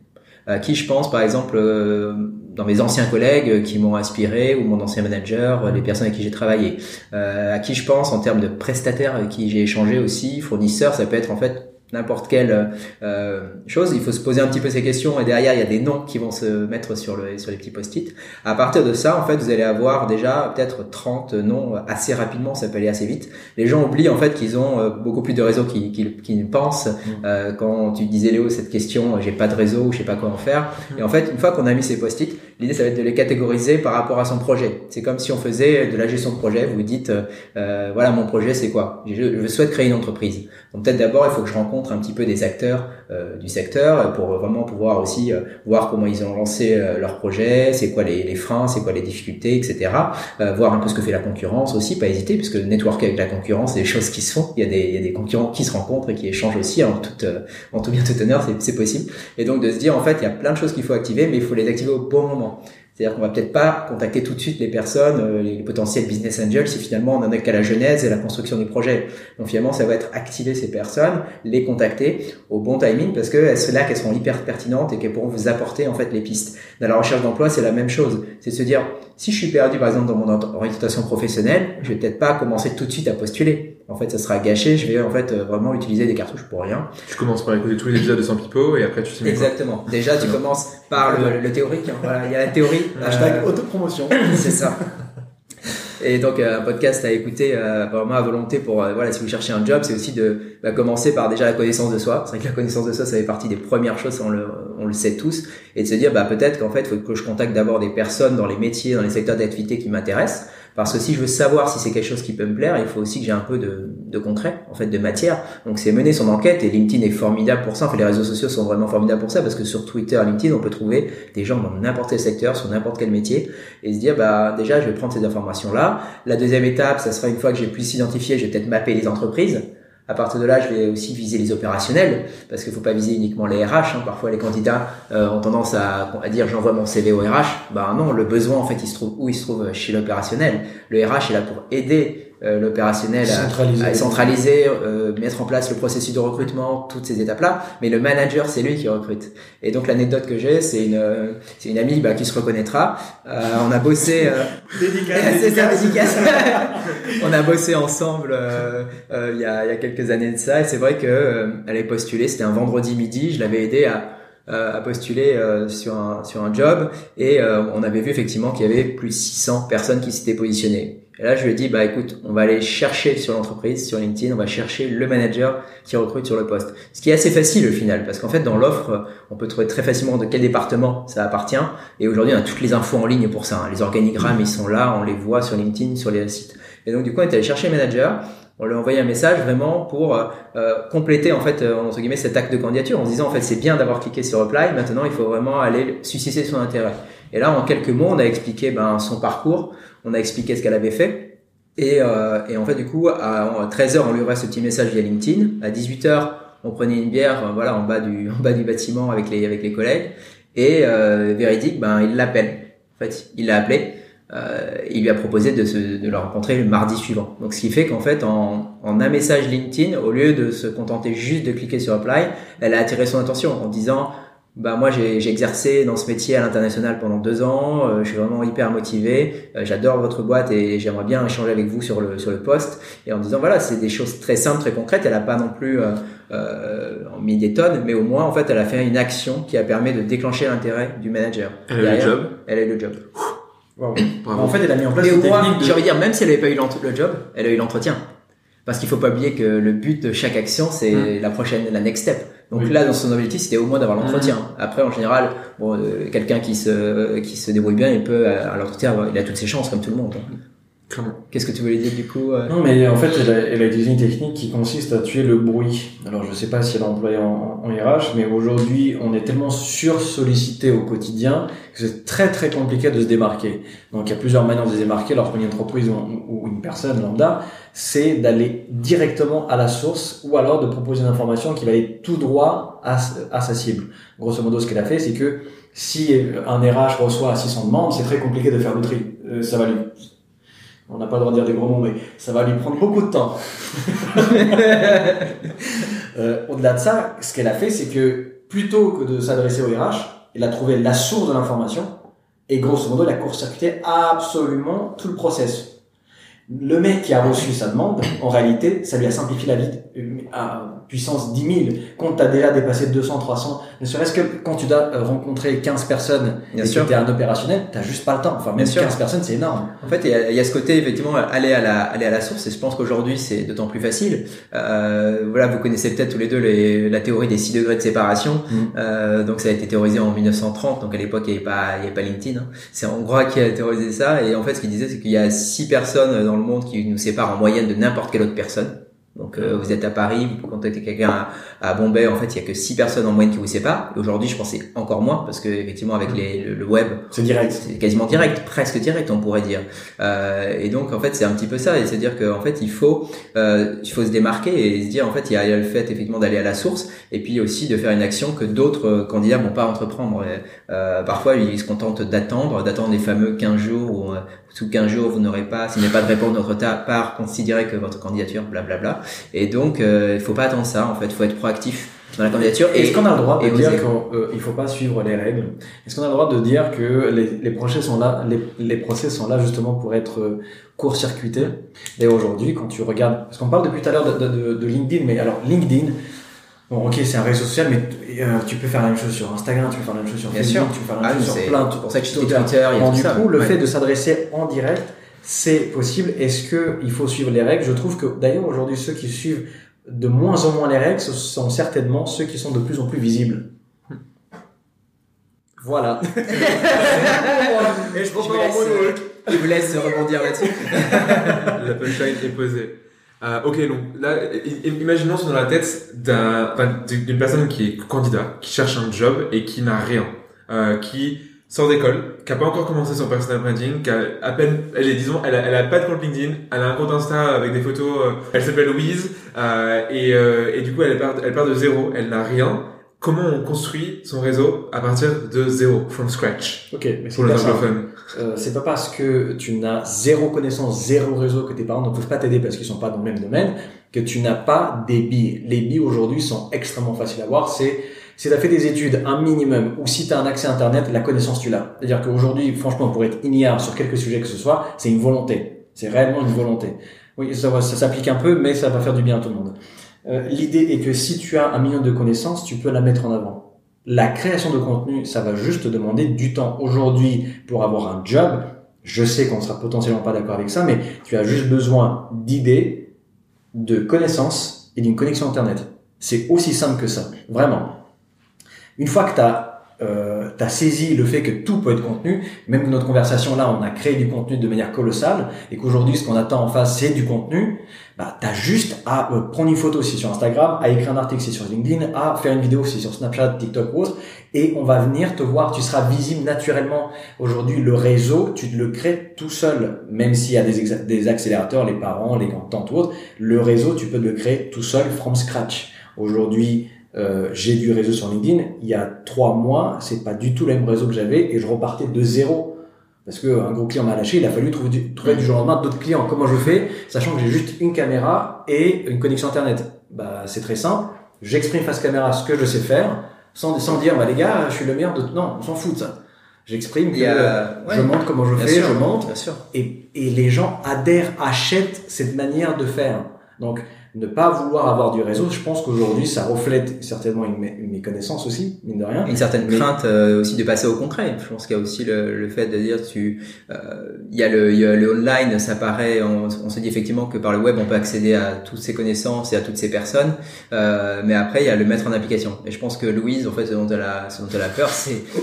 À qui je pense, par exemple, dans mes anciens collègues qui m'ont inspiré ou mon ancien manager, les personnes avec qui j'ai travaillé. à qui je pense en termes de prestataires avec qui j'ai échangé aussi, fournisseurs, ça peut être en fait n'importe quelle euh, chose. Il faut se poser un petit peu ces questions et derrière il y a des noms qui vont se mettre sur le sur les petits post-it. À partir de ça, en fait, vous allez avoir déjà peut-être 30 noms assez rapidement. Ça peut aller assez vite. Les gens oublient en fait qu'ils ont euh, beaucoup plus de réseaux qu'ils qu'ils pensent. Mm. Euh, quand tu disais Léo cette question, euh, j'ai pas de réseau, je sais pas quoi en faire. Et en fait, une fois qu'on a mis ces post-it, l'idée ça va être de les catégoriser par rapport à son projet. C'est comme si on faisait de la gestion de projet. Vous vous dites, euh, voilà mon projet c'est quoi? Je, je souhaite créer une entreprise. Donc peut-être d'abord il faut que je rencontre un petit peu des acteurs euh, du secteur pour vraiment pouvoir aussi euh, voir comment ils ont lancé euh, leur projet, c'est quoi les, les freins, c'est quoi les difficultés, etc. voir un peu ce que fait la concurrence aussi, pas hésiter puisque le network avec la concurrence, c'est des choses qui se font. Il y a des, il y a des concurrents qui se rencontrent et qui échangent aussi en toute en tout bien tout honneur, c'est possible. Et donc de se dire en fait il y a plein de choses qu'il faut activer, mais il faut les activer au bon moment. C'est-à-dire qu'on va peut-être pas contacter tout de suite les personnes, euh, les potentiels business angels, si finalement on en est qu'à la genèse et la construction du projet. Donc finalement, ça va être activer ces personnes, les contacter au bon timing parce que c'est là qu'elles seront hyper pertinentes et qu'elles pourront vous apporter en fait les pistes. Dans la recherche d'emploi, c'est la même chose. C'est se dire, si je suis perdu par exemple dans mon orientation professionnelle, je vais peut-être pas commencer tout de suite à postuler. En fait, ça sera gâché. Je vais en fait euh, vraiment utiliser des cartouches pour rien. Tu commences par écouter tous les épisodes de Sans Pipo et après tu sais Exactement. Déjà, tu commences par le, le théorique. Hein. Voilà, il y a la théorie. Hashtag euh, autopromotion. C'est ça. Et donc euh, un podcast à écouter euh, vraiment à volonté pour euh, voilà si vous cherchez un job, c'est aussi de bah, commencer par déjà la connaissance de soi. C'est vrai que la connaissance de soi, ça fait partie des premières choses, on le, on le sait tous, et de se dire bah peut-être qu'en fait, il faut que je contacte d'abord des personnes dans les métiers, dans les secteurs d'activité qui m'intéressent parce que si je veux savoir si c'est quelque chose qui peut me plaire, il faut aussi que j'ai un peu de, concret, en fait, de matière. Donc c'est mener son enquête et LinkedIn est formidable pour ça. En fait, les réseaux sociaux sont vraiment formidables pour ça parce que sur Twitter, LinkedIn, on peut trouver des gens dans n'importe quel secteur, sur n'importe quel métier et se dire, bah déjà, je vais prendre ces informations-là. La deuxième étape, ça sera une fois que j'ai pu s'identifier, je vais peut-être mapper les entreprises. À partir de là, je vais aussi viser les opérationnels, parce qu'il faut pas viser uniquement les RH. Hein. Parfois, les candidats euh, ont tendance à, à dire j'envoie mon CV au RH. Bah non, le besoin en fait, il se trouve où il se trouve chez l'opérationnel. Le RH est là pour aider l'opérationnel à, centraliser, euh, mettre en place le processus de recrutement, toutes ces étapes-là. Mais le manager, c'est lui qui recrute. Et donc l'anecdote que j'ai, c'est une, c'est une amie bah, qui se reconnaîtra. Euh, on a bossé. dédicace. on a bossé ensemble il y, a, il y a quelques années de ça. Et c'est vrai que elle est postulée. C'était un vendredi midi. Je l'avais aidé à à postuler sur un sur un job et on avait vu effectivement qu'il y avait plus de 600 personnes qui s'étaient positionnées et là, je lui ai dit, bah écoute, on va aller chercher sur l'entreprise, sur LinkedIn, on va chercher le manager qui recrute sur le poste. Ce qui est assez facile au final, parce qu'en fait, dans l'offre, on peut trouver très facilement de quel département ça appartient. Et aujourd'hui, on a toutes les infos en ligne pour ça. Hein. Les organigrammes, ils sont là, on les voit sur LinkedIn, sur les sites. Et donc, du coup, on est allé chercher le manager. On lui a envoyé un message vraiment pour euh, euh, compléter en fait euh, entre guillemets cet acte de candidature en se disant en fait c'est bien d'avoir cliqué sur reply maintenant il faut vraiment aller susciter son intérêt et là en quelques mots on a expliqué ben, son parcours on a expliqué ce qu'elle avait fait. Et, euh, et, en fait, du coup, à 13h, on lui envoie ce petit message via LinkedIn. À 18h, on prenait une bière, euh, voilà, en bas du, en bas du bâtiment avec les, avec les collègues. Et euh, Véridique, ben, il l'appelle. En fait, il l'a appelé. Euh, il lui a proposé de, se, de le rencontrer le mardi suivant. Donc, ce qui fait qu'en fait, en, en un message LinkedIn, au lieu de se contenter juste de cliquer sur apply, elle a attiré son attention en disant bah moi j'ai exercé dans ce métier à l'international pendant deux ans. Euh, je suis vraiment hyper motivé. Euh, j'adore votre boîte et j'aimerais bien échanger avec vous sur le sur le poste. Et en disant voilà c'est des choses très simples, très concrètes. Elle a pas non plus euh, euh, mis des tonnes, mais au moins en fait elle a fait une action qui a permis de déclencher l'intérêt du manager. Elle a eu le job. Elle a eu le job. En fait elle a mis en place. Mais au moins, j'ai envie de dire même si elle n'avait pas eu le job, elle a eu l'entretien. Parce qu'il faut pas oublier que le but de chaque action c'est hum. la prochaine, la next step. Donc là, dans son objectif, c'était au moins d'avoir l'entretien. Mmh. Après, en général, bon, euh, quelqu'un qui se qui se débrouille bien, il peut à l'entretien, il a toutes ses chances comme tout le monde. Qu'est-ce que tu voulais dire du coup euh? Non, mais en fait, elle a, elle a, utilisé une technique qui consiste à tuer le bruit. Alors, je sais pas si elle a employé en, en RH, mais aujourd'hui, on est tellement sur-sollicité au quotidien que c'est très très compliqué de se démarquer. Donc, il y a plusieurs manières de se démarquer lorsqu'on est une entreprise ou, une personne lambda. C'est d'aller directement à la source ou alors de proposer une information qui va aller tout droit à, à sa cible. Grosso modo, ce qu'elle a fait, c'est que si un RH reçoit 600 demandes, c'est très compliqué de faire le tri. Euh, ça va lui on n'a pas le droit de dire des gros mots, mais ça va lui prendre beaucoup de temps. euh, Au-delà de ça, ce qu'elle a fait, c'est que plutôt que de s'adresser au RH, elle a trouvé la source de l'information et grosso modo, elle a court-circuité absolument tout le process. Le mec qui a reçu sa demande, en réalité, ça lui a simplifié la vie euh, à puissance 10 000. Quand tu as déjà dépassé 200, 300, ne serait-ce que quand tu dois euh, rencontrer 15 personnes Bien et sûr. que tu es un opérationnel, tu juste pas le temps. Enfin, même Bien sûr. 15 personnes, c'est énorme. En fait, il y, a, il y a ce côté effectivement aller à la aller à la source et je pense qu'aujourd'hui c'est d'autant plus facile. Euh, voilà, vous connaissez peut-être tous les deux les- la théorie des 6 degrés de séparation. Mm. Euh, donc ça a été théorisé en 1930. Donc à l'époque il n'y avait pas il y avait pas LinkedIn. hein. C'est Hongrois qui a théorisé ça et en fait ce qu'il disait c'est qu'il y a six personnes dans le monde qui nous séparent en moyenne de n'importe quelle autre personne. Donc euh, vous êtes à Paris, vous contactez quelqu'un à, à Bombay, en fait il y a que six personnes en moyenne qui vous séparent. Aujourd'hui je c'est encore moins parce que effectivement avec les, le, le web C'est direct. c'est quasiment direct, presque direct, on pourrait dire. Euh, et donc en fait, c'est un petit peu ça, et c'est-à-dire qu'en fait, il faut, euh, il faut se démarquer et se dire en fait, il y a, le fait effectivement d'aller à la source, et puis aussi de faire une action que d'autres euh, candidats vont pas entreprendre. Euh, parfois, ils se contentent d'attendre, d'attendre les fameux 15 jours où euh, sous 15 jours vous n'aurez pas, s'il n'y a pas de réponse de notre part, considérez que votre candidature, blablabla. Et donc, euh, il faut pas attendre ça. En fait, il faut être proactif dans la candidature. Est-ce qu'on a le droit de dire qu'il faut pas suivre les règles? Est-ce qu'on a le droit de dire que les, les procès sont là, les, les procès sont là justement pour être euh, court-circuités? Et aujourd'hui, quand tu regardes, parce qu'on parle depuis tout à l'heure de, de, de- de LinkedIn, mais alors LinkedIn, bon, ok, c'est un réseau social, mais euh, tu peux faire la même chose sur Instagram, tu peux faire la même chose sur Bien Facebook, sûr. tu peux faire la Ah, même chose c'est sur plein de pour ça que je Twitter. dis Twitter, il y a Bon, tout du ça. coup, le Ouais. fait de s'adresser en direct, c'est possible. Est-ce que il faut suivre les règles? Je trouve que d'ailleurs aujourd'hui, ceux qui suivent de moins en moins les règles, ce sont certainement ceux qui sont de plus en plus visibles. Voilà. Et je Je vous laisse, je vous laisse rebondir là-dessus. La punchline est posée. Euh, ok, donc là, imaginons dans la tête d'une personne qui est candidat, qui cherche un job et qui n'a rien, euh, qui sort d'école, qui a pas encore commencé son personal branding, qui a à peine, elle est, disons, elle a, elle a pas de compte LinkedIn, elle a un compte Insta avec des photos, euh, elle s'appelle Louise, euh, et, euh, et du coup, elle part, elle part de zéro, elle n'a rien. Comment on construit son réseau à partir de zéro, from scratch, Ok, mais c'est pas ça. Euh, c'est pas parce que tu n'as zéro connaissance, zéro réseau, que tes parents ne peuvent pas t'aider parce qu'ils sont pas dans le même domaine, que tu n'as pas des billes. Les billes aujourd'hui sont extrêmement faciles à voir. C'est si tu as fait des études, un minimum, ou si tu as un accès à Internet, la connaissance tu l'as. C'est-à-dire qu'aujourd'hui, franchement, pour être ignare sur quelque sujet que ce soit, c'est une volonté. C'est réellement une volonté. Oui, ça, ça s'applique un peu, mais ça va faire du bien à tout le monde. Euh, L'idée est que si tu as un million de connaissances, tu peux la mettre en avant. La création de contenu, ça va juste te demander du temps. Aujourd'hui, pour avoir un job, je sais qu'on sera potentiellement pas d'accord avec ça, mais tu as juste besoin d'idées, de connaissances et d'une connexion Internet. C'est aussi simple que ça, vraiment. Une fois que tu as, saisi le fait que tout peut être contenu, même notre conversation là, on a créé du contenu de manière colossale, et qu'aujourd'hui, ce qu'on attend en face, c'est du contenu, bah, tu as juste à euh, prendre une photo si sur Instagram, à écrire un article si sur LinkedIn, à faire une vidéo si sur Snapchat, TikTok ou autre, et on va venir te voir, tu seras visible naturellement. Aujourd'hui, le réseau, tu le crées tout seul, même s'il y a des, accélérateurs, les parents, les tantes ou autres, le réseau, tu peux le créer tout seul from scratch. Aujourd'hui, euh, j'ai du réseau sur LinkedIn. Il y a trois mois, c'est pas du tout le même réseau que j'avais et je repartais de zéro. Parce que un gros client m'a lâché, il a fallu trouver du, trouver du jour au lendemain d'autres clients. Comment je fais? Sachant que j'ai juste une caméra et une connexion internet. Bah, c'est très simple. J'exprime face caméra ce que je sais faire, sans, sans dire, bah les gars, je suis le meilleur de... Non, on s'en fout de ça. J'exprime que y a- je ouais. montre comment je fais, sûr, je montre, Bien sûr. et, et les gens adhèrent, achètent cette manière de faire. Donc, ne pas vouloir avoir du réseau, je pense qu'aujourd'hui, ça reflète certainement une, mé- une méconnaissance aussi, mine de rien. Une certaine Mais- crainte euh, aussi de passer au concret. Je pense qu'il y a aussi le, le fait de dire tu, euh, il y a le, y a le online, ça paraît, on, on se dit effectivement que par le web on peut accéder à toutes ces connaissances et à toutes ces personnes, euh, mais après il y a le mettre en application. Et je pense que Louise, en fait, ce dont elle a, ce dont elle a peur, c'est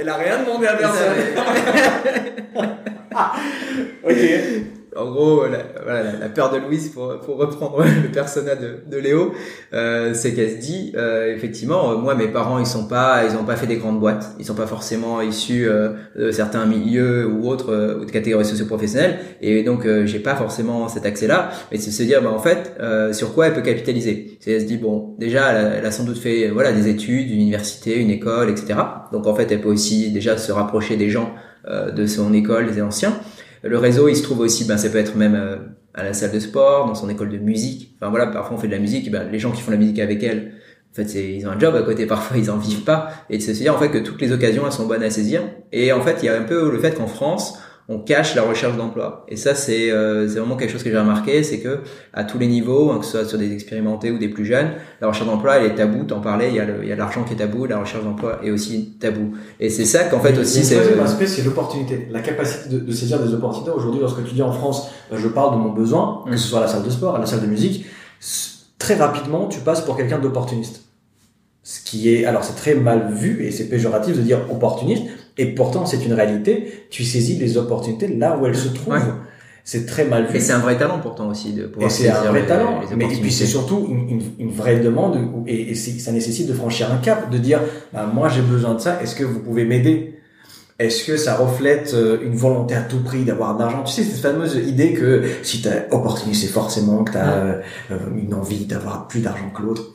Elle a rien demandé à ok. En gros, la, voilà, la- peur de Louise, pour, pour reprendre le persona de, de Léo, euh, c'est qu'elle se dit, euh, effectivement, euh, moi, mes parents, ils sont pas, ils ont pas fait des grandes boîtes, ils sont pas forcément issus euh, de certains milieux ou autres euh, ou de catégories socio-professionnelles, et donc j'ai pas forcément cet accès-là. Mais c'est se dire, bah en fait, sur quoi elle peut capitaliser? C'est elle se dit, bon, déjà, elle a, elle a sans doute fait, voilà, des études, une université, une école, etc. Donc en fait, elle peut aussi déjà se rapprocher des gens de son école, des anciens. Le réseau, il se trouve aussi, ben, ça peut être même euh, à la salle de sport, dans son école de musique. Enfin voilà, parfois on fait de la musique, ben, les gens qui font la musique avec elle, en fait, ils ont un job à côté, parfois ils en vivent pas. Et de se dire en fait que toutes les occasions, elles sont bonnes à saisir. Et en fait, il y a un peu le fait qu'en France, on cache la recherche d'emploi. Et ça, c'est euh, c'est vraiment quelque chose que j'ai remarqué, c'est que à tous les niveaux, hein, que ce soit sur des expérimentés ou des plus jeunes, la recherche d'emploi, elle est tabou. T'en parlais, il y a le- il y a l'argent qui est tabou, la recherche d'emploi est aussi tabou. Et c'est ça qu'en fait Mais- aussi, c'est aspect, c'est l'opportunité. La capacité de, de saisir des opportunités. Aujourd'hui, lorsque tu dis en France, euh, je parle de mon besoin, que ce soit à la salle de sport, à la salle de musique, très rapidement, tu passes pour quelqu'un d'opportuniste. Ce qui est, alors c'est très mal vu et c'est péjoratif de dire opportuniste, et pourtant c'est une réalité. Tu saisis les opportunités là où elles se trouvent. Ouais. C'est très mal vu. Et c'est un vrai talent pourtant aussi de pouvoir Et c'est un saisir vrai les- talent. les Mais et puis c'est surtout une, une, une vraie demande et, ça nécessite de franchir un cap, de dire bah, moi j'ai besoin de ça. Est-ce que vous pouvez m'aider? Est-ce que ça reflète euh, une volonté à tout prix d'avoir de l'argent? Tu sais cette fameuse idée que si t'es opportuniste, c'est forcément que t'as euh, euh, une envie d'avoir plus d'argent que l'autre.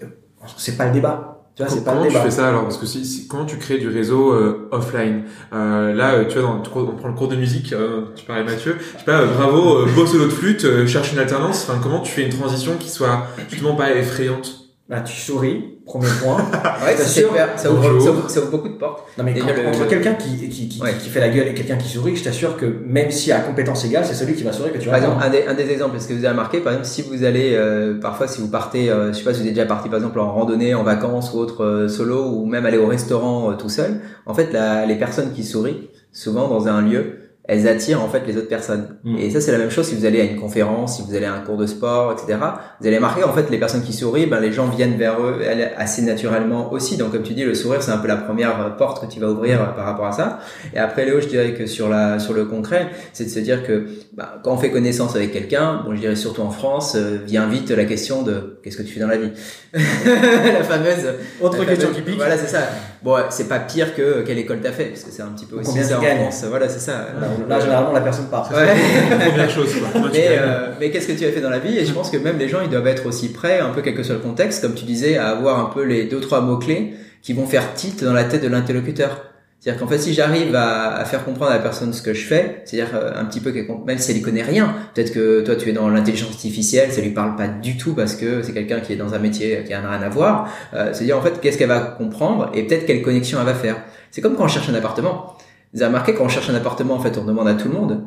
C'est pas le débat. Tu vois, c'est pas tu fais ça alors? Parce que si, si- comment tu crées du réseau euh, offline? Euh, Là, euh, tu vois, dans, on prend le cours de musique, euh, tu parlais Mathieu. Je sais pas, euh, bravo, euh, beau solo de flûte, cherche une alternance. Enfin, comment tu fais une transition qui soit justement pas effrayante? Là, tu souris, premier point. Ouais, ça, super. ça, ouvre, ça, ouvre, ça ouvre beaucoup de portes. Non mais Déjà, quand- le- entre le- quelqu'un qui, qui, qui, Ouais. qui fait la gueule et quelqu'un qui sourit, je t'assure que même si à compétence égale, c'est celui qui va sourire que tu vas Par exemple, un des, un des exemples, est-ce que vous avez remarqué, par exemple, si vous allez, euh, parfois, si vous partez, euh, je sais pas si vous êtes déjà parti, par exemple, en randonnée, en vacances ou autre euh, solo, ou même aller au restaurant euh, tout seul, en fait, la, les personnes qui sourient, souvent dans un lieu, elles attirent en fait les autres personnes. Mm. Et ça, c'est la même chose si vous allez à une conférence, si vous allez à un cours de sport, etc. Vous allez remarquer, en fait, les personnes qui sourient, ben, les gens viennent vers eux elles, assez naturellement aussi. Donc, comme tu dis, le sourire, c'est un peu la première porte que tu vas ouvrir euh, par rapport à ça. Et après, Léo, je dirais que sur la, sur le concret, c'est de se dire que bah, quand on fait connaissance avec quelqu'un, bon, je dirais surtout en France, euh, vient vite la question de qu'est-ce que tu fais dans la vie? La fameuse. Autre la question fameuse- qui pique. Voilà, c'est ça. Bon, c'est pas pire que euh, quelle école t'as fait, parce que c'est un petit peu aussi Combien ça en France. Voilà, c'est ça. Là, là, généralement, la personne part. Ouais. Première chose, quoi. Mais, euh, mais qu'est-ce que tu as fait dans la vie? Et je pense que même les gens, ils doivent être aussi prêts, un peu quel que soit le contexte, comme tu disais, à avoir un peu les deux trois mots clés qui vont faire titre dans la tête de l'interlocuteur. C'est-à-dire qu'en fait, si j'arrive à, faire comprendre à la personne ce que je fais, c'est-à-dire euh, un petit peu qu'elle même si elle y connaît rien, peut-être que toi tu es dans l'intelligence artificielle, ça lui parle pas du tout parce que c'est quelqu'un qui est dans un métier qui a rien à voir. Euh, c'est-à-dire en fait, qu'est-ce qu'elle va comprendre et peut-être quelle connexion elle va faire. C'est comme quand on cherche un appartement. Vous avez remarqué quand on cherche un appartement, en fait, on demande à tout le monde.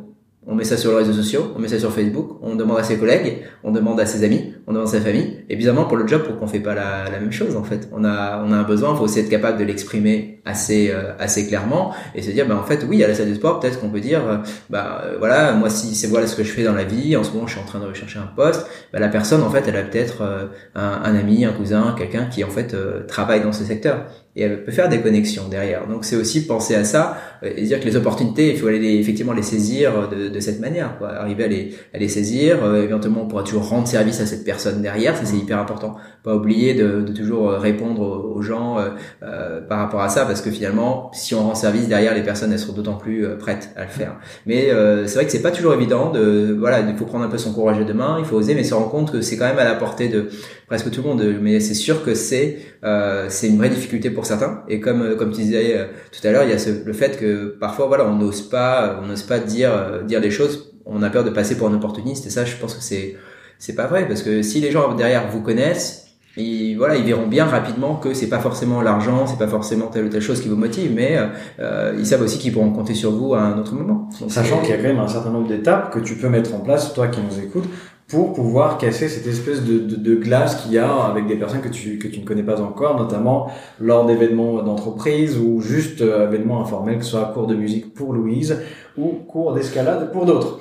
On met ça sur les réseaux sociaux, on met ça sur Facebook, on demande à ses collègues, on demande à ses amis, on demande à sa famille. Et bizarrement, pour le job, pour qu'on fait pas la, même chose, en fait. On a, on a un besoin, il faut aussi être capable de l'exprimer assez, euh, assez clairement et se dire, bah, en fait, oui, à la salle de sport, peut-être qu'on peut dire, euh, bah, euh, voilà, moi, si c'est voilà ce que je fais dans la vie, en ce moment, je suis en train de rechercher un poste, bah, la personne, en fait, elle a peut-être un, un ami, un cousin, quelqu'un qui, en fait, travaille dans ce secteur. Et elle peut faire des connexions derrière. Donc, c'est aussi penser à ça euh, et dire que les opportunités, il faut aller les- effectivement les saisir de, de cette manière, quoi. Arriver à les, à les saisir. Euh, éventuellement, on pourra toujours rendre service à cette personne derrière. Ça, c'est hyper important. Pas oublier de, de toujours euh, répondre aux gens euh, euh, par rapport à ça, parce que finalement, si on rend service derrière, les personnes elles seront d'autant plus euh, prêtes à le faire. Mais euh, c'est vrai que c'est pas toujours évident. De voilà, il faut prendre un peu son courage de main, il faut oser, mais se rendre compte que c'est quand même à la portée de presque tout le monde. Mais c'est sûr que c'est euh, c'est une vraie difficulté pour certains. Et comme euh, comme tu disais euh, tout à l'heure, il y a ce, le fait que parfois voilà, on n'ose pas, on n'ose pas dire euh, dire les choses. On a peur de passer pour un opportuniste. Et ça, je pense que c'est c'est pas vrai parce que si les gens derrière vous connaissent ils, voilà, ils verront bien rapidement que c'est pas forcément l'argent, c'est pas forcément telle ou telle chose qui vous motive, mais euh, ils savent aussi qu'ils pourront compter sur vous à un autre moment. Donc, Sachant qu'il y a quand même un certain nombre d'étapes que tu peux mettre en place, toi qui nous écoutes, pour pouvoir casser cette espèce de, de, de glace qu'il y a avec des personnes que tu, que tu ne connais pas encore, notamment lors d'événements d'entreprise ou juste euh, événements informels, que ce soit cours de musique pour Louise ou cours d'escalade pour d'autres.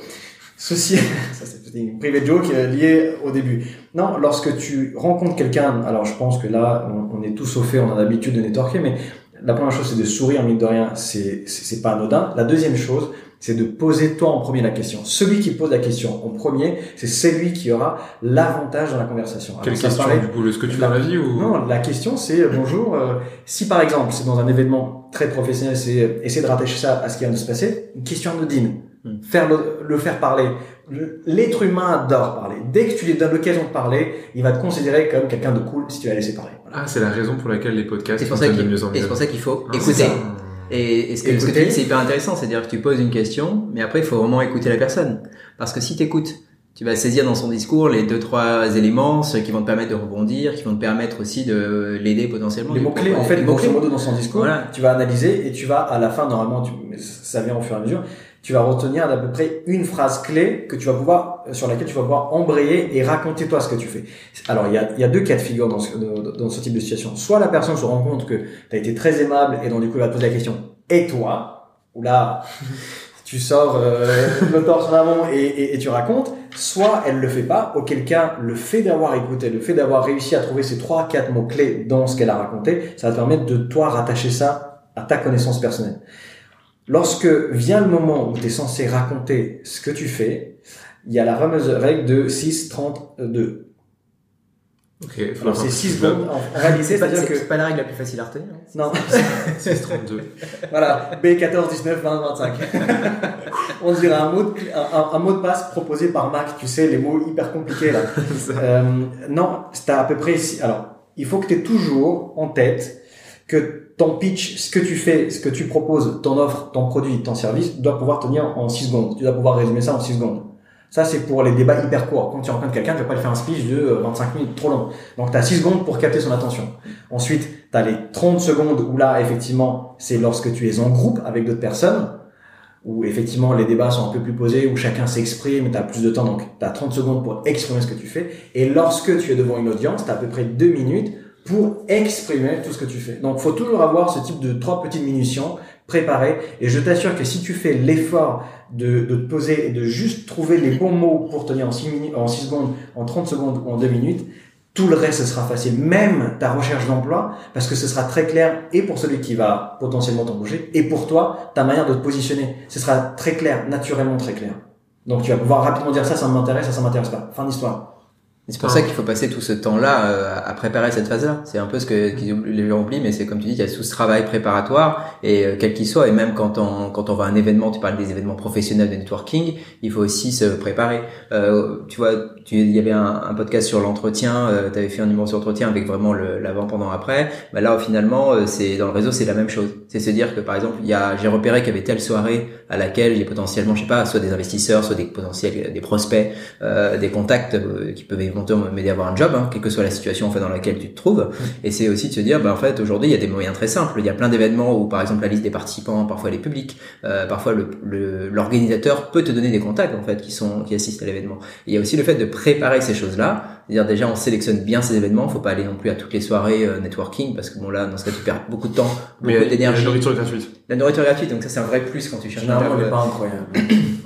Ceci, ça c'était une private joke euh, liée au début. Non, lorsque tu rencontres quelqu'un, alors je pense que là, on, on est tous au fait, on a l'habitude de networker, mais la première chose c'est de sourire, mine de rien, c'est pas anodin. La deuxième chose, c'est de poser toi en premier la question. Celui qui pose la question en premier, c'est celui qui aura l'avantage dans la conversation. Quelle question paraît- du coup Ce que tu dans la vie ou non, la question c'est euh, bonjour. euh, si par exemple c'est dans un événement très professionnel, c'est euh, essayer de rattacher ça à ce qui vient de se passer. Une question anodine. Faire le, le faire parler. Le- L'être humain adore parler. Dès que tu lui donnes l'occasion de parler, il va te considérer comme quelqu'un de cool si tu l'as laissé parler. Voilà. Ah, c'est la raison pour laquelle les podcasts C'est pour ça fonctionnent qu'il de mieux en et c'est mieux. pour ça qu'il faut Ah, écouter. Et, et ce, que, ce que tu Écouter. dis, c'est hyper intéressant, c'est-à-dire que tu poses une question, mais après, il faut vraiment écouter la personne. Parce que si tu écoutes, tu vas saisir dans son discours les deux, trois éléments, ceux qui vont te permettre de rebondir, qui vont te permettre aussi de l'aider potentiellement. Les Du mots coup, clés, en fait, les mots-clés. dans son discours, Voilà. tu vas analyser et tu vas à la fin normalement, tu, ça vient au fur et à mesure. Tu vas retenir d'à peu près une phrase clé que tu vas pouvoir, sur laquelle tu vas pouvoir embrayer et raconter toi ce que tu fais. Alors, il y a, il y a deux cas de figure dans ce, dans ce type de situation. Soit la personne se rend compte que tu as été très aimable et donc du coup, elle va te poser la question, et toi? Ou là, tu sors euh, le torse en avant et, et, et, tu racontes, soit elle le fait pas, auquel cas le fait d'avoir écouté, le fait d'avoir réussi à trouver ces trois, quatre mots clés dans ce qu'elle a raconté, ça va te permettre de toi rattacher ça à ta connaissance personnelle. Lorsque vient le moment où tu es censé raconter ce que tu fais, il y a la fameuse règle de 6-32. Ok, Alors c'est 6 secondes en réalité, c'est-à-dire que... C'est pas la règle la plus facile à retenir. hein. Non, 632. voilà, B14, 19, 20, 25. On dirait un mot, de, un, un mot de passe proposé par Mac, tu sais, les mots hyper compliqués là. Euh, non, c'est à peu près... si- Alors, il faut que tu aies toujours en tête que ton pitch, ce que tu fais, ce que tu proposes, ton offre, ton produit, ton service, doit pouvoir tenir en 6 secondes. Tu dois pouvoir résumer ça en 6 secondes. Ça, c'est pour les débats hyper courts. Quand tu rencontres quelqu'un, tu vas pas lui faire un speech de euh, 25 minutes trop long. Donc, tu as 6 secondes pour capter son attention. Ensuite, tu as les 30 secondes où là, effectivement, c'est lorsque tu es en groupe avec d'autres personnes, où effectivement les débats sont un peu plus posés, où chacun s'exprime, tu as plus de temps, donc tu as 30 secondes pour exprimer ce que tu fais. Et lorsque tu es devant une audience, tu as à peu près 2 minutes pour exprimer tout ce que tu fais. Donc, faut toujours avoir ce type de trois petites munitions préparées. Et je t'assure que si tu fais l'effort de, de te poser et de juste trouver les bons mots pour tenir en 6, minutes, en 6 secondes, en 30 secondes ou en 2 minutes, tout le reste sera facile. Même ta recherche d'emploi, parce que ce sera très clair et pour celui qui va potentiellement t'embaucher et pour toi, ta manière de te positionner. Ce sera très clair, naturellement très clair. Donc tu vas pouvoir rapidement dire ça, ça m'intéresse, ça, ça m'intéresse pas. Fin d'histoire. C'est pour ça qu'il faut passer tout ce temps-là euh, à préparer cette phase-là. C'est un peu ce que qu'ils les gens oublient, mais c'est comme tu dis, il y a tout ce travail préparatoire et euh, quel qu'il soit. Et même quand on quand on va à un événement, tu parles des événements professionnels de networking, il faut aussi se préparer. Euh, tu vois, tu, il y avait un, un podcast sur l'entretien. tu avais fait un numéro sur l'entretien avec vraiment l'avant, pendant, après. Bah là, finalement, euh, c'est dans le réseau, c'est la même chose. C'est se dire que par exemple, il y a, j'ai repéré qu'il y avait telle soirée à laquelle a potentiellement, je sais pas, soit des investisseurs, soit des potentiels, des prospects, euh, des contacts euh, qui peuvent éventuellement m'aider à avoir un job, hein, quelle que soit la situation en fait dans laquelle tu te trouves. Et c'est aussi de se dire, bah en fait aujourd'hui il y a des moyens très simples. Il y a plein d'événements où par exemple la liste des participants, parfois elle est publique, euh, parfois le- le- l'organisateur peut te donner des contacts en fait qui sont qui assistent à l'événement. Il y a aussi le fait de préparer ces choses-là. C'est-à-dire déjà on sélectionne bien ces événements, faut pas aller non plus à toutes les soirées euh, networking parce que bon là dans ce cas tu perds beaucoup de temps, Mais beaucoup a la d'énergie. nourriture gratuite. La nourriture est gratuite donc ça c'est un vrai plus quand tu cherches un Généralement, n'est pas incroyable.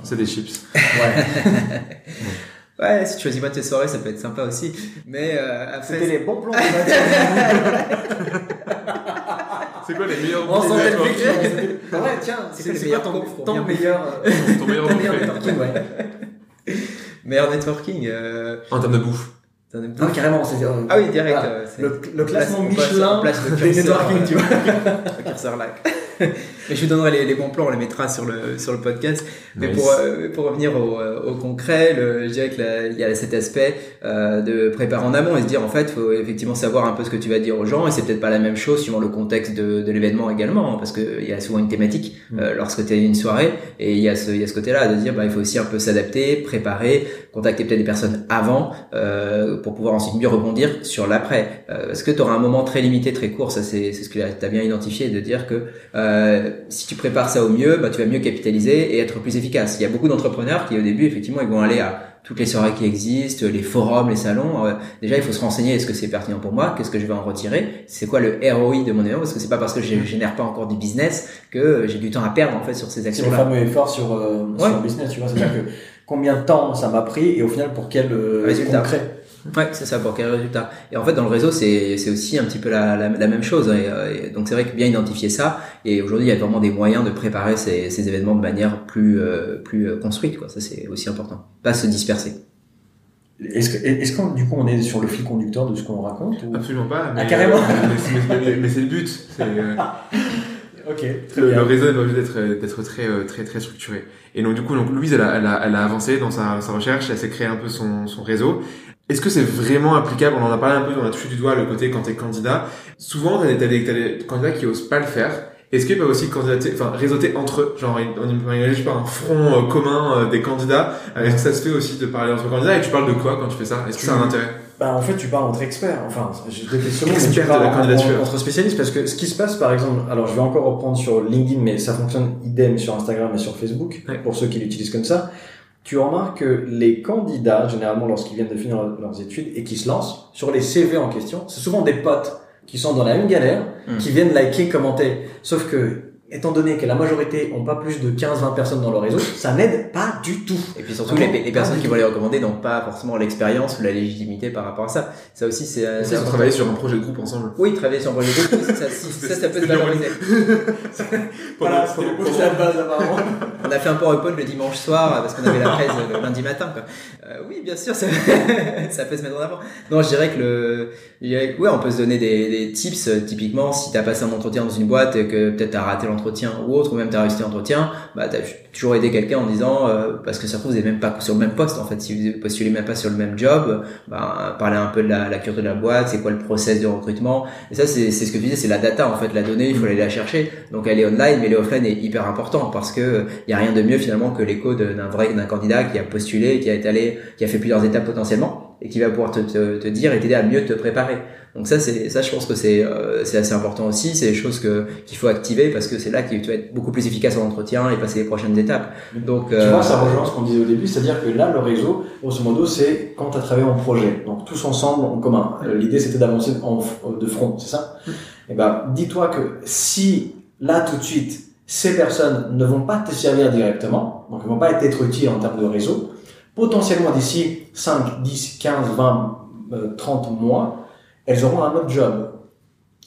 C'est des chips. Ouais. Ouais, si tu choisis pas tes soirées, ça peut être sympa aussi. Mais euh, après, C'était les bons plans. C'est quoi les meilleurs On le networking vécu. Ouais, tiens, C'est c'est quoi quoi ton, meilleur, euh, Ton meilleur ton meilleur networking, ouais. meilleur networking. Euh... En termes de bouffe. Beaucoup. carrément, c'est euh, Ah oui, direct. voilà. euh, Le, le classement place- Michelin on place le des networking, tu vois. le curseur là. Mais je vous donnerai les, les bons plans, on les mettra sur le sur le podcast. Mais Nice. pour euh, pour revenir au, euh, au concret, le, je dirais que là, il y a cet aspect euh, de préparer en amont et se dire en fait, faut effectivement savoir un peu ce que tu vas dire aux gens et c'est peut-être pas la même chose suivant le contexte de, de l'événement également hein, parce que il y a souvent une thématique euh, lorsque tu es une soirée et il y a ce il y a ce côté-là de dire bah il faut aussi un peu s'adapter, préparer, contacter peut-être des personnes avant euh, pour pouvoir ensuite mieux rebondir sur l'après euh, parce que tu auras un moment très limité, très court, ça c'est ce que tu as bien identifié de dire que euh, si tu prépares ça au mieux, bah, tu vas mieux capitaliser et être plus efficace. Il y a beaucoup d'entrepreneurs qui au début effectivement ils vont aller à toutes les soirées qui existent, les forums, les salons. Euh, déjà, il faut se renseigner est-ce que c'est pertinent pour moi, qu'est-ce que je vais en retirer, c'est quoi le ROI de mon événement, parce que c'est pas parce que je génère pas encore du business que j'ai du temps à perdre en fait sur ces C'est le actions-là. fameux effort sur, euh, Ouais. sur le business, tu vois. C'est-à-dire que combien de temps ça m'a pris et au final pour quel euh, Résultat. concret. Ouais, c'est ça, pour quel résultat. Et en fait, dans le réseau, c'est c'est aussi un petit peu la, la, la même chose. Et, euh, et donc, c'est vrai que bien identifier ça. Et aujourd'hui, il y a vraiment des moyens de préparer ces, ces événements de manière plus euh, plus construite. Quoi. Ça, c'est aussi important. Pas se disperser. Est-ce que, est-ce qu'on, du coup, on est sur le fil conducteur de ce qu'on raconte ou... Absolument pas. Mais, Ah, carrément. Mais, c'est- mais- mais c'est le but. Euh, Ok, très le, bien. le réseau est obligé d'être d'être très euh, très très structuré. Et donc du coup, donc Louise, elle a, elle a, elle a avancé dans sa, sa recherche, elle s'est créé un peu son, son réseau. Est-ce que c'est vraiment applicable? On en a parlé un peu, on a touché du doigt le côté quand t'es candidat. Souvent, t'as des, t'as des, candidats qui osent pas le faire. Est-ce qu'ils peuvent aussi candidater, enfin réseauter entre eux? Genre, on imagine pas un front euh, commun euh, des candidats. Euh, Est-ce que ça se fait aussi de parler entre candidats Et tu parles de quoi quand tu fais ça? Est-ce que ça a un intérêt? Bah, en fait, tu parles entre experts. Enfin, j'ai des questions, mais Experts tu parles en- entre spécialistes parce que ce qui se passe, par exemple, alors je vais encore reprendre sur LinkedIn, mais ça fonctionne idem sur Instagram et sur Facebook Ouais. pour ceux qui l'utilisent comme ça. Tu remarques que les candidats, généralement, lorsqu'ils viennent de finir leur- leurs études et qui se lancent sur les CV en question, c'est souvent des potes qui sont dans la même galère, Mm. qui viennent liker, commenter. Sauf que, étant donné que la majorité ont pas plus de 15-20 personnes dans leur réseau, ça n'aide pas du tout. Et puis surtout, les, les personnes qui vont les recommander n'ont pas forcément l'expérience ou la légitimité par rapport à ça. Ça aussi, c'est euh, c'est Ils ont important. travaillé sur un projet de groupe ensemble. Oui, travailler sur un projet de groupe, ça, ça, ça peut se valoriser. Voilà, postulat de base, apparemment. On a fait un PowerPoint le dimanche soir parce qu'on avait la presse le lundi matin. Quoi. Euh, oui, bien sûr, ça, ça peut se mettre en avant. Non, je dirais que le, je dirais que, ouais, on peut se donner des, des tips. Typiquement, si t'as passé un entretien dans une boîte et que peut-être t'as raté l'entretien ou autre, ou même t'as réussi l'entretien, bah t'as toujours aidé quelqu'un en disant euh, parce que ça vous êtes même pas sur le même poste en fait. Si vous postulez même pas sur le même job, bah parler un peu de la, la culture de la boîte, c'est quoi le process de recrutement. Et ça, c'est ce que tu disais, c'est la data en fait, la donnée, il faut aller la chercher. Donc elle est online, mais est offline est hyper important parce que il y a rien de mieux finalement que l'écho d'un vrai d'un candidat qui a postulé, qui a été allé, qui a fait plusieurs étapes potentiellement et qui va pouvoir te, te, te dire et t'aider à mieux te préparer. Donc ça, c'est ça, je pense que c'est euh, c'est assez important aussi. C'est des choses que qu'il faut activer parce que c'est là que tu vas être beaucoup plus efficace en entretien et passer les prochaines étapes. Donc Tu euh, vois, ça rejoint ce qu'on disait au début, c'est-à-dire que là, le réseau, grosso modo, c'est quand tu as travaillé en projet. Donc, tous ensemble, en commun. Euh, L'idée, c'était d'avancer f- de front, c'est ça? Eh ben, dis-toi que si, là, tout de suite, ces personnes ne vont pas te servir directement, donc ne vont pas être utiles en termes de réseau, potentiellement d'ici 5, 10, 15, 20, euh, 30 mois, elles auront un autre job.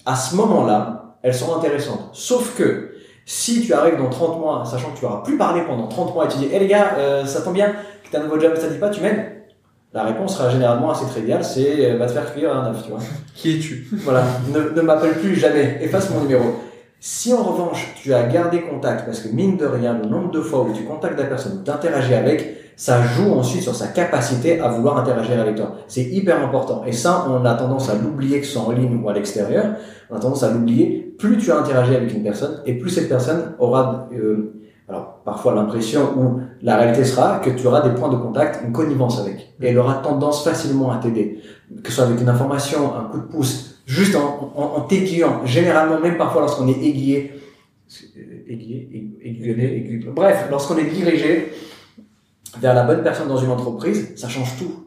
À ce moment-là, elles seront intéressantes. Sauf que, si tu arrives dans 30 mois, sachant que tu auras plus parlé pendant 30 mois et tu dis, hé les gars, euh, ça tombe bien, que tu as un nouveau job, ça te dit pas, tu m'aides La réponse sera généralement assez triviale, c'est euh, va te faire cuire un œuf, tu vois. Qui es-tu? Voilà, ne, ne m'appelle plus jamais, efface mon numéro. Si en revanche tu as gardé contact, parce que mine de rien, le nombre de fois où tu contactes la personne, tu interagis avec, ça joue ensuite sur sa capacité à vouloir interagir avec toi. C'est hyper important. Et ça, on a tendance à l'oublier, que ce soit en ligne ou à l'extérieur. On a tendance à l'oublier. Plus tu as interagi avec une personne, et plus cette personne aura, euh, alors parfois l'impression ou la réalité sera que tu auras des points de contact, une connivence avec. Et elle aura tendance facilement à t'aider. Que ce soit avec une information, un coup de pouce, juste en, en, en t'aiguillant. Généralement, même parfois lorsqu'on est aiguillé, euh, aiguillé, aigu- aiguillonné, aigu- bref, lorsqu'on est dirigé vers la bonne personne dans une entreprise, ça change tout.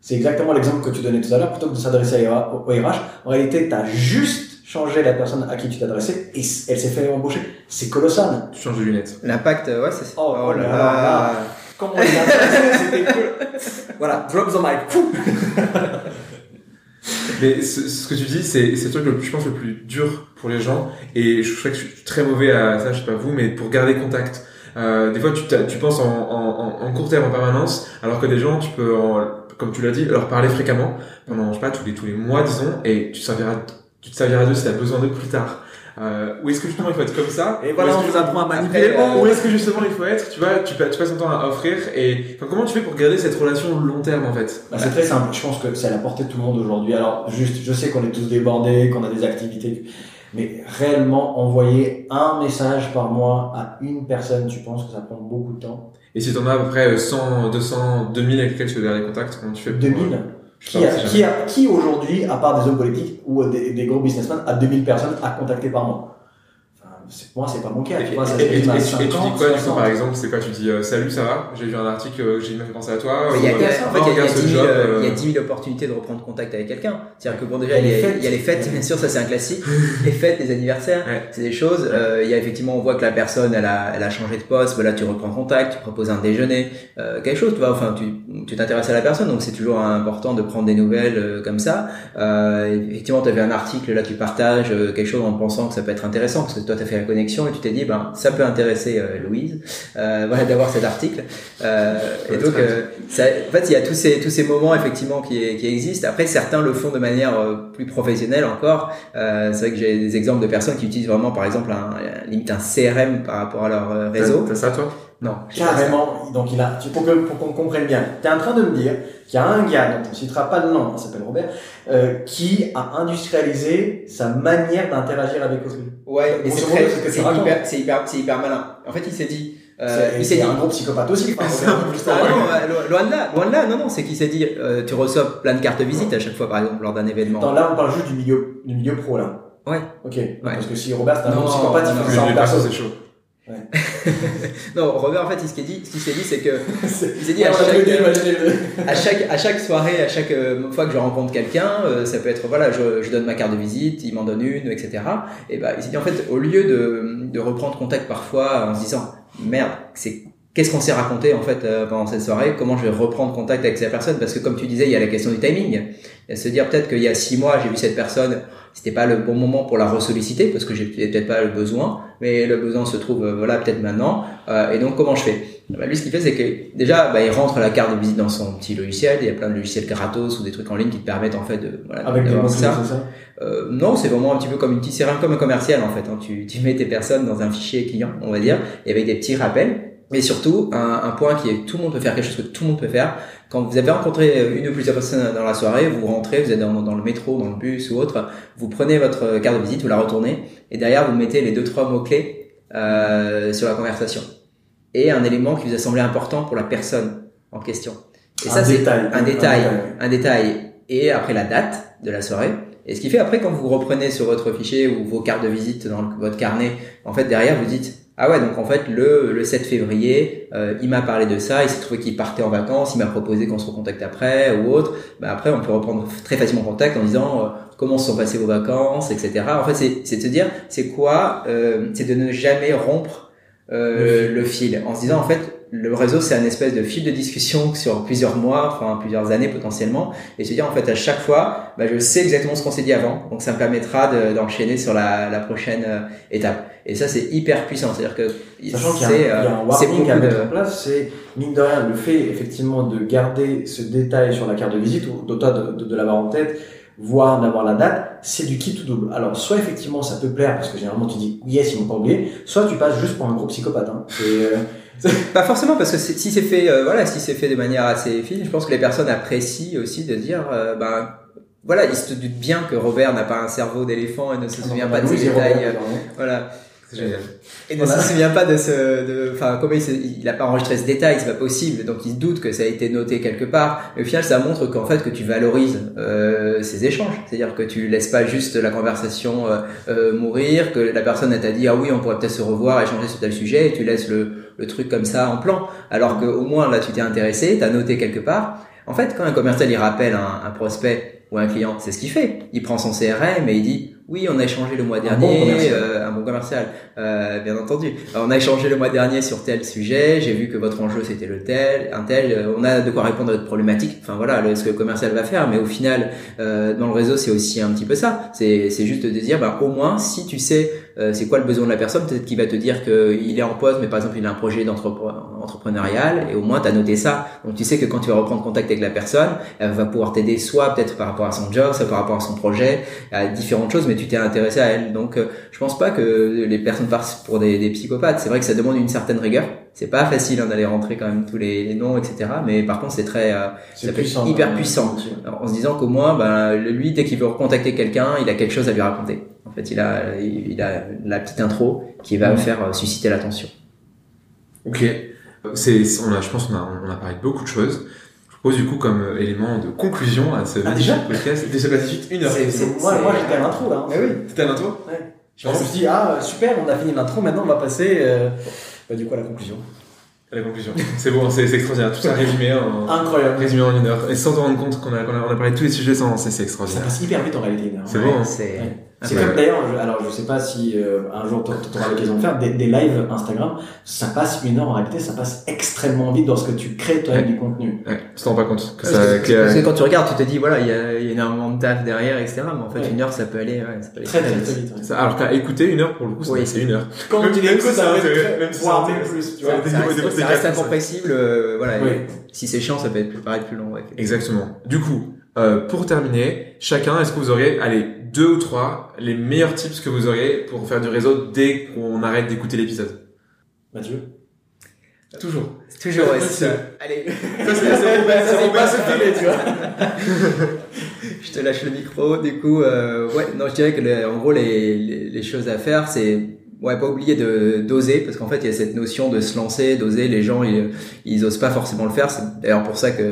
C'est exactement l'exemple que tu donnais tout à l'heure. Plutôt que de s'adresser à- au RH, en réalité, tu as juste changé la personne à qui tu t'adressais et elle s'est fait embaucher. C'est colossal. Tu changes de lunettes. l'impact, euh, ouais, c'est Oh, oh là là. Comment on les a intéressés, c'était que... Voilà, drop the mic. Fou. Mais ce, ce que tu dis, c'est c'est le truc, le, je pense, le plus dur pour les gens. Et je sais que je suis très mauvais à ça, je sais pas vous, mais pour garder contact. Euh, des fois, tu, tu penses en, en, en- court terme, en permanence, alors que des gens, tu peux, en- comme tu l'as dit, leur parler fréquemment, pendant, je sais pas, tous les, tous les mois, disons, et tu, serviras, tu te serviras d'eux si tu as besoin d'eux plus tard. Euh, ou est-ce que justement il faut être comme ça Et voilà, on vous apprend à manipuler monde. Ou est-ce que justement il faut être, tu vois, tu, tu passes ton temps à offrir et enfin, comment tu fais pour garder cette relation long terme en fait? Bah, c'est très simple. Je pense que c'est à la portée de tout le monde aujourd'hui. Alors, juste, je sais qu'on est tous débordés, qu'on a des activités, mais réellement, envoyer un message par mois à une personne, tu penses que ça prend beaucoup de temps? Et si t'en as à peu près 100, 200, 2000 avec lesquels tu veux garder contact, comment tu fais pour- 2000 Je Qui, a, qui, a, qui aujourd'hui, à part des hommes politiques ou des, des gros businessmen, a 2000 personnes à contacter par mois? Moi, c'est pas mon cas. Et, tu vois, ça et- à tu- et tu dis 50, quoi du coup 60. par exemple C'est quoi Tu dis euh, salut ça va? J'ai vu un article, euh, j'ai même pensé à toi. Mais il y a, euh, en fait, il y a, il y a regarde ce 10 000, job, euh, il y a euh, 10 000 opportunités de reprendre contact avec quelqu'un. C'est-à-dire que bon, déjà, Il y a y, les a, fêtes. il y a les fêtes, bien sûr, ça c'est un classique. les fêtes, les anniversaires, Ouais. c'est des choses. Euh, il y a effectivement, on voit que la personne, elle a, elle a changé de poste. Bah, là, tu reprends contact, tu proposes un déjeuner, euh, quelque chose, tu vois. Enfin, tu, tu t'intéresses à la personne, donc c'est toujours important de prendre des nouvelles euh, comme ça. Euh, effectivement, tu avais un article là, tu partages euh, quelque chose en pensant que ça peut être intéressant, parce que toi, tu as fait la connexion et tu t'es dit, ben, ça peut intéresser euh, Louise, euh, voilà, d'avoir cet article. Euh, et donc, euh, ça, en fait, il y a tous ces tous ces moments effectivement qui, qui existent. Après, certains le font de manière euh, plus professionnelle encore. Euh, c'est vrai que j'ai des exemples de personnes qui utilisent vraiment, par exemple, un, limite un CRM par rapport à leur réseau. T'as ça toi? Non, ça. Carrément, donc il a, tu- pour que- pour qu'on comprenne bien, tu es en train de me dire qu'il y a un gars, dont on ne citera pas le nom, il s'appelle Robert, euh, qui a industrialisé sa manière d'interagir avec autrui. Ouais, Grosso c'est modo, très- c'est ce hyper, c'est hyper, c'est hyper malin. En fait, il s'est dit, Euh, C'est- il s'est dit un gros psychopathe aussi. enfin, Ah non, lo- loin de là, loin de là, non, non, c'est qu'il s'est dit, euh, tu reçois plein de cartes visite à chaque fois, par exemple, lors d'un événement. Attends, là, on parle juste du milieu, du milieu pro, là. Ouais. Ok. Parce que si Robert, c'est un Non, gros psychopathe, il non, fait ça en perso. c'est chaud. Non, Robert, en fait, ce qu'il dit, ce qu'il s'est dit, c'est que, il s'est dit à chaque, à chaque, à chaque soirée, à chaque euh, fois que je rencontre quelqu'un, euh, ça peut être, voilà, je, je donne ma carte de visite, il m'en donne une, etc. Et bah, il s'est dit, en fait, au lieu de, de reprendre contact parfois en se disant, merde, c'est, qu'est-ce qu'on s'est raconté, en fait, euh, pendant cette soirée, comment je vais reprendre contact avec cette personne, parce que comme tu disais, il y a la question du timing. Et se dire, peut-être qu'il y a six mois, j'ai vu cette personne, c'était pas le bon moment pour la ressolliciter, parce que j'ai peut-être pas le besoin, mais le besoin se trouve, euh, voilà, peut-être maintenant, euh, et donc comment je fais? Bah, lui, ce qu'il fait, c'est que déjà, bah, il rentre la carte de visite dans son petit logiciel. Il y a plein de logiciels gratos ou des trucs en ligne qui te permettent en fait de voilà, Avec des ça? Euh, non, c'est vraiment un petit peu comme une petite, c'est vraiment comme un commercial en fait. hein. Tu, tu mets tes personnes dans un fichier client, on va dire, et avec des petits rappels. Et surtout, un, un point qui est tout le monde peut faire, quelque chose que tout le monde peut faire. Quand vous avez rencontré une ou plusieurs personnes dans la soirée, vous rentrez, vous êtes dans, dans le métro, dans le bus ou autre, vous prenez votre carte de visite, vous la retournez, et derrière vous mettez les deux trois mots clés euh, sur la conversation et un élément qui vous a semblé important pour la personne en question. Et Un ça, c'est détail. un Un détail, détail. un détail. Et après la date de la soirée. Et ce qui fait après quand vous reprenez sur votre fichier ou vos cartes de visite dans le- votre carnet, en fait derrière vous dites ah ouais donc en fait le le 7 février euh, il m'a parlé de ça, il s'est trouvé qu'il partait en vacances, il m'a proposé qu'on se recontacte après ou autre. Bah après on peut reprendre très facilement contact en disant euh, comment se sont passées vos vacances, etc. En fait c'est c'est de se dire c'est quoi, euh, c'est de ne jamais rompre euh, le fil en se disant en fait le réseau c'est un espèce de fil de discussion sur plusieurs mois, enfin plusieurs années potentiellement, et se dire en fait à chaque fois, bah, je sais exactement ce qu'on s'est dit avant, donc ça me permettra de- d'enchaîner sur la, la prochaine euh, étape. Et ça c'est hyper puissant, c'est-à-dire que Sachant qu'il y a, un- c'est, il y a euh, un warning à mettre de- en place, c'est mine de rien le fait effectivement de garder ce détail sur la carte de visite ou d'autant de, de, de l'avoir en tête, voire d'avoir la date, c'est du kit ou double. Alors soit effectivement ça peut plaire parce que généralement tu dis yes ils m'ont pas oublié, soit tu passes juste pour un gros psychopathe. Hein. C'est, euh, Pas forcément parce que si c'est fait, euh, voilà, si c'est fait de manière assez fine, je pense que les personnes apprécient aussi de dire, euh, ben voilà, ils se doutent bien que Robert n'a pas un cerveau d'éléphant et ne se souvient pas de Ah, c'est détails. Robert, euh. Voilà. Et ne se souvient pas de ce, enfin, comment il, se- il a pas enregistré ce détail, c'est pas possible, donc il se doute que ça a été noté quelque part. Et au final, ça montre qu'en fait, que tu valorises euh, ces échanges, c'est-à-dire que tu laisses pas juste la conversation euh, euh, mourir, que la personne t'a dit ah oui, on pourrait peut-être se revoir, échanger sur tel sujet, et tu laisses le, le truc comme ça en plan. Alors qu'au moins là, tu t'es intéressé, t'as noté quelque part. En fait, quand un commercial il rappelle un, un prospect ou un client, c'est ce qu'il fait. Il prend son CRM et il dit oui, on a échangé le mois bon dernier, commercial. euh, un bon commercial, euh, bien entendu. Alors, on a échangé le mois dernier sur tel sujet. J'ai vu que votre enjeu c'était le tel, un tel. euh, on a de quoi répondre à votre problématique. Enfin voilà, le- ce que le commercial va faire. Mais au final, euh, dans le réseau, c'est aussi un petit peu ça. C'est c'est juste de dire, bah, au moins, si tu sais euh, c'est quoi le besoin de la personne, peut-être qu'il va te dire qu'il est en poste, mais par exemple il a un projet d'entrepre- entrepreneurial, et au moins tu as noté ça. Donc tu sais que quand tu vas reprendre contact avec la personne, elle va pouvoir t'aider soit peut-être par rapport à son job, soit par rapport à son projet, à différentes choses, mais tu t'es intéressé à elle. Donc euh, je pense pas que les personnes partent pour des, des psychopathes. C'est vrai que ça demande une certaine rigueur. C'est pas facile hein, d'aller rentrer quand même tous les, les noms, etc. Mais par contre c'est très, euh, ça peut être hyper euh, puissant. Alors, en se disant qu'au moins, ben, lui, dès qu'il veut recontacter quelqu'un, il a quelque chose à lui raconter. En fait, il a, il a la petite intro qui va Mhm. faire euh, susciter l'attention. Ok. C'est, on a, je pense qu'on a, on a parlé de beaucoup de choses. Je propose du coup comme euh, élément de conclusion à ce Ah, déjà podcast. Déjà passé vite une heure. C'est- C'est- Moi, moi j'étais à l'intro là. hein. Mais oui. C'était à l'intro? Ouais. Je me suis dit, ah super, on a fini l'intro, maintenant on va passer euh, bah, du coup à la conclusion. À la conclusion. C'est bon, c'est, c'est extraordinaire. Tout ça résumé en, Incroyable. résumé en une heure. Et sans te rendre compte qu'on a, qu'on a, on a parlé de tous les sujets sans, c'est, c'est Ça extraordinaire. passe hyper vite en réalité. une heure. C'est bon, hein. C'est Ouais. Comme d'ailleurs, je- alors je sais pas si euh, un jour tu auras l'occasion de faire des, des lives Instagram, ça passe une heure en réalité, ça passe extrêmement vite lorsque tu crées toi-même du contenu. Ouais. Tu t'en rends pas compte que Parce ça, que, parce quand tu regardes, tu te dis, voilà, il y a, il y a énormément de taf derrière, etc. Mais en fait, Ouais. une heure, ça peut aller, ouais, ça peut aller Très très vite. très vite. ouais. ça- alors qu'à écouter une heure pour le coup, c'est, Oui. c'est une heure. Quand Même- tu l'écoutes, ça ça va être même voire ça même plus, tu vois. reste, incompressible, euh, voilà. Si c'est chiant, ça peut être paraître plus long, ouais. Exactement. Du coup, euh, pour terminer, chacun, est-ce que vous auriez, allez, deux ou trois, les meilleurs tips que vous auriez pour faire du réseau dès qu'on arrête d'écouter l'épisode? Mathieu? Toujours. Toujours, ouais, Ça. Allez. Ça, c'est Robert, c'est tu vois. Je te lâche le micro. Du coup, euh, ouais, non, je dirais que le- en gros, les, les, les choses à faire, c'est ouais, pas oublier de d'oser parce qu'en fait il y a cette notion de se lancer, d'oser. Les gens ils, ils osent pas forcément le faire. C'est d'ailleurs pour ça que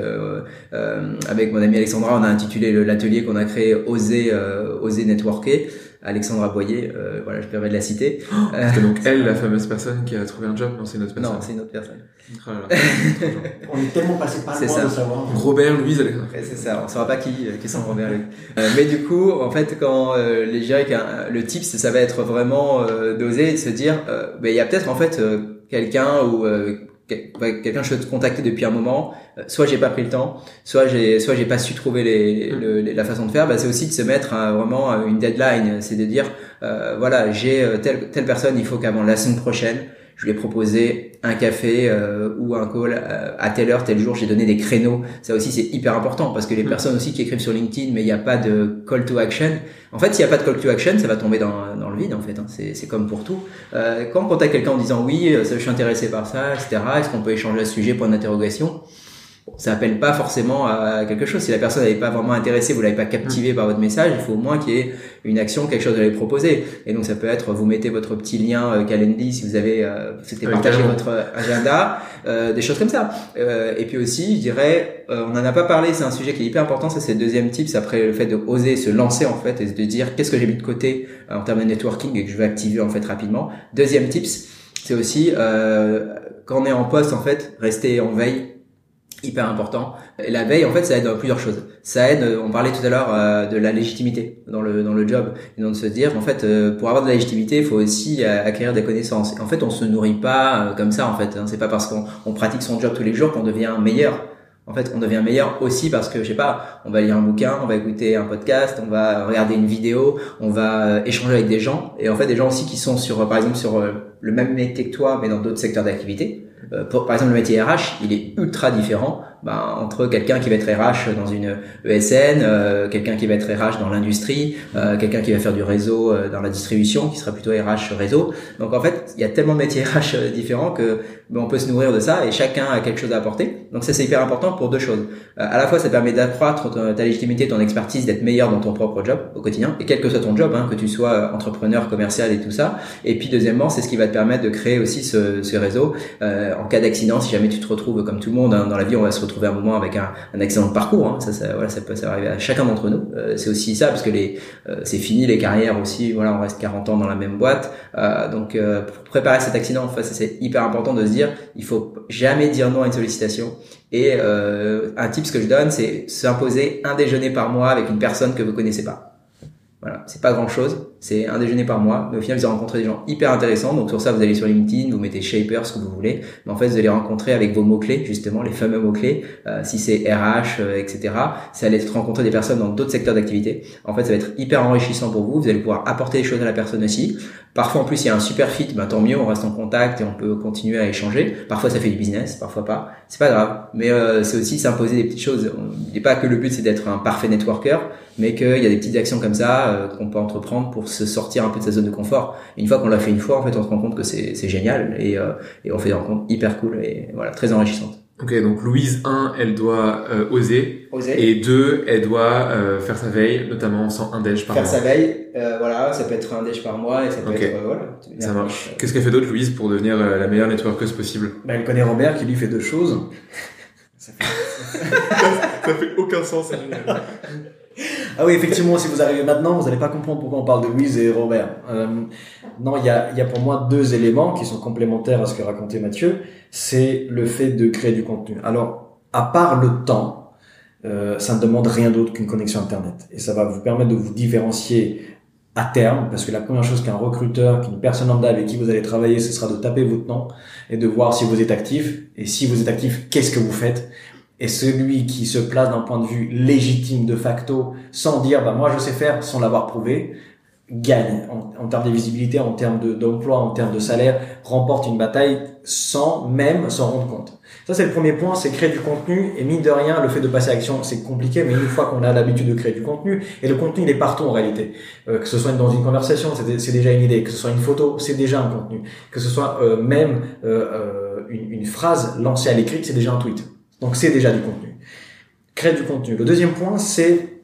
euh, avec mon ami Alexandra on a intitulé l'atelier qu'on a créé Oser euh, Oser networker. Alexandra Boyer, euh, voilà, je permets de la citer. Euh, c'est donc elle, la fameuse personne qui a trouvé un job Non, c'est une autre personne. Non, c'est une autre personne. Oh là là. On est tellement passé par ça. de savoir. Robert, Louise, Alexandre. Ouais, c'est ça, on saura pas qui, euh, qui sont Robert Luc. Euh, mais du coup, en fait, quand euh, les je dirais qu'un- le tips, ça va être vraiment euh, d'oser et de se dire, euh, ben, il y a peut-être en fait euh, quelqu'un ou euh, quelqu'un que je contacter depuis un moment. euh, soit j'ai pas pris le temps, soit j'ai soit j'ai pas su trouver les, le- les- la façon de faire. Bah, c'est aussi de se mettre à vraiment à une deadline, c'est de dire, euh, voilà, j'ai euh, telle telle personne, il faut qu'avant la semaine prochaine je lui ai proposé un café euh, ou un call euh, à telle heure, tel jour. J'ai donné des créneaux. Ça aussi, c'est hyper important parce que les Mm. personnes aussi qui écrivent sur LinkedIn, mais il n'y a pas de call to action. En fait, s'il n'y a pas de call to action, ça va tomber dans, dans le vide. En fait, hein. c'est c'est comme pour tout. Euh, quand on contacte quelqu'un en disant oui, euh, ça, je suis intéressé par ça, etc. Est-ce qu'on peut échanger à ce sujet Point d'interrogation? Bon, ça appelle pas forcément à quelque chose. Si la personne n'est pas vraiment intéressée, vous l'avez pas captivé par votre message, il faut au moins qu'il y ait une action, quelque chose à lui proposer. Et donc ça peut être, vous mettez votre petit lien euh, Calendly si vous avez, euh, vous souhaitez Oui, partager carrément. votre agenda, euh, des choses comme ça. Euh, et puis aussi, je dirais, euh, on n'en a pas parlé, c'est un sujet qui est hyper important. Ça c'est le deuxième tips après le fait de oser se lancer en fait et de dire qu'est-ce que j'ai mis de côté euh, en termes de networking et que je veux activer en fait rapidement. Deuxième tips, c'est aussi euh, quand on est en poste en fait, rester en veille hyper important. Et la veille, en fait, ça aide dans plusieurs choses. Ça aide, euh, on parlait tout à l'heure euh, de la légitimité dans le dans le job, et donc de se dire, en fait, euh, pour avoir de la légitimité, il faut aussi euh, acquérir des connaissances. En fait, on se nourrit pas euh, comme ça, en fait. Hein. C'est pas parce qu'on on pratique son job tous les jours qu'on devient meilleur. En fait, on devient meilleur aussi parce que, je sais pas, on va lire un bouquin, on va écouter un podcast, on va regarder une vidéo, on va euh, échanger avec des gens. Et en fait, des gens aussi qui sont sur, par exemple, sur le même métier que toi, mais dans d'autres secteurs d'activité. Euh, par exemple, le métier RH, il est ultra différent ben, entre quelqu'un qui va être RH dans une ESN, euh, quelqu'un qui va être RH dans l'industrie, euh, quelqu'un qui va faire du réseau euh, dans la distribution, qui sera plutôt RH réseau. Donc en fait, il y a tellement de métiers RH différents que ben, on peut se nourrir de ça et chacun a quelque chose à apporter. Donc ça c'est hyper important pour deux choses. Euh, à la fois, ça permet d'accroître ta légitimité, ton expertise, d'être meilleur dans ton propre job au quotidien, et quel que soit ton job, hein, que tu sois euh, entrepreneur, commercial et tout ça. Et puis deuxièmement, c'est ce qui va te permettre de créer aussi ce, ce réseau. Euh, en cas d'accident, si jamais tu te retrouves comme tout le monde hein, dans la vie, on va se retrouver un moment avec un, de parcours. hein. Ça, voilà, ça peut arriver à chacun d'entre nous. Euh, c'est aussi ça, parce que les, euh, c'est fini les carrières aussi. Voilà, on reste 40 ans dans la même boîte. Euh, donc, pour préparer cet accident, en fait, c'est hyper important de se dire, il faut jamais dire non à une sollicitation. Et un tip que je donne, c'est s'imposer un déjeuner par mois avec une personne que vous connaissez pas. Voilà, c'est pas grand chose, c'est un déjeuner par mois, mais au final vous allez rencontrer des gens hyper intéressants. Donc sur ça, vous allez sur LinkedIn, vous mettez Shaper, ce que vous voulez, mais en fait vous allez rencontrer avec vos mots clés, justement les fameux mots clés. si c'est RH, euh, etc. Ça allez rencontrer des personnes dans d'autres secteurs d'activité. En fait, ça va être hyper enrichissant pour vous. Vous allez pouvoir apporter des choses à la personne aussi. Parfois en plus il y a un super fit, ben tant mieux, on reste en contact et on peut continuer à échanger. Parfois ça fait du business, parfois pas. C'est pas grave, mais euh, c'est aussi s'imposer des petites choses. Il n'est pas que le but c'est d'être un parfait networker, mais qu'il y a des petites actions comme ça euh, qu'on peut entreprendre pour se sortir un peu de sa zone de confort. Une fois qu'on l'a fait une fois, en fait, on se rend compte que c'est génial et, euh, et on fait des rencontres hyper cool et voilà très enrichissantes. Ok, donc Louise, 1, elle doit euh, oser. Oser. Et 2, elle doit euh, faire sa veille, notamment sans un déj par Faire mois. sa veille, euh, voilà, ça peut être un déj par mois et ça peut Ok. être euh, voilà. Ça marche. euh, Qu'est-ce qu'elle fait d'autre, Louise, pour devenir euh, la meilleure networkeuse possible? Bah, elle connaît Robert qui lui fait deux choses. Ça fait- Ça fait aucun sens, c'est génial. Ah oui, effectivement, si vous arrivez maintenant, vous n'allez pas comprendre pourquoi on parle de Louise et Robert. Euh, non, il y a, y a pour moi deux éléments qui sont complémentaires à ce que racontait Mathieu. C'est le fait de créer du contenu. Alors, à part le temps, euh, ça ne demande rien d'autre qu'une connexion Internet. Et ça va vous permettre de vous différencier à terme, parce que la première chose qu'un recruteur, qu'une personne lambda avec qui vous allez travailler, ce sera de taper votre nom et de voir si vous êtes actif. Et si vous êtes actif, qu'est-ce que vous faites? Et celui qui se place d'un point de vue légitime de facto, sans dire bah moi je sais faire, sans l'avoir prouvé, gagne. En, en termes de visibilité, en termes de- d'emploi, en termes de salaire, remporte une bataille sans même s'en rendre compte. Ça c'est le premier point, c'est créer du contenu. Et mine de rien, le fait de passer à l'action c'est compliqué, mais une fois qu'on a l'habitude de créer du contenu et le contenu il est partout en réalité, Euh, que ce soit dans une conversation c'est c'est déjà une idée, que ce soit une photo c'est déjà un contenu, que ce soit euh, même euh, euh, une, une phrase lancée à l'écrit c'est déjà un tweet. Donc c'est déjà du contenu. Créer du contenu. Le deuxième point, c'est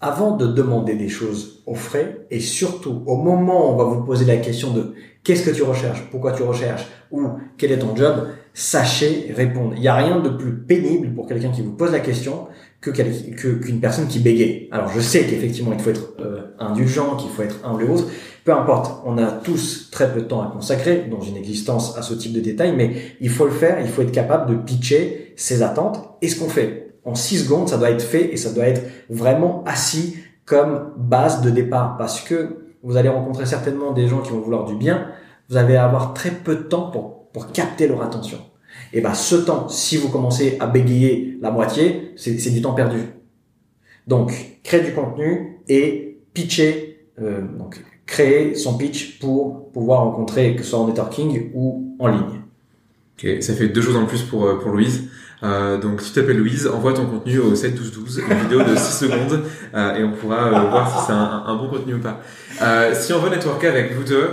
avant de demander des choses au frais, et surtout au moment où on va vous poser la question de qu'est-ce que tu recherches, pourquoi tu recherches, ou quel est ton job, sachez répondre. Il n'y a rien de plus pénible pour quelqu'un qui vous pose la question que qu'une personne qui bégaye. Alors je sais qu'effectivement il faut être euh, indulgent, qu'il faut être humble et autres. Peu importe, on a tous très peu de temps à consacrer dans une existence à ce type de détails, mais il faut le faire, il faut être capable de pitcher ses attentes et ce qu'on fait. En six secondes, ça doit être fait et ça doit être vraiment assis comme base de départ parce que vous allez rencontrer certainement des gens qui vont vouloir du bien, vous allez avoir très peu de temps pour, pour capter leur attention. Et ben ce temps, si vous commencez à bégayer la moitié, c'est du temps perdu. Donc, créer du contenu et pitcher, euh, donc créer son pitch pour pouvoir rencontrer, que ce soit en networking ou en ligne. Ok, ça fait deux choses en plus pour, euh, pour Louise. Euh, donc si tu t'appelles Louise, envoie ton contenu au 7 12 12, une vidéo de 6 secondes, euh, et on pourra euh, voir si c'est un, un, bon contenu ou pas. Euh, si on veut networker avec vous deux,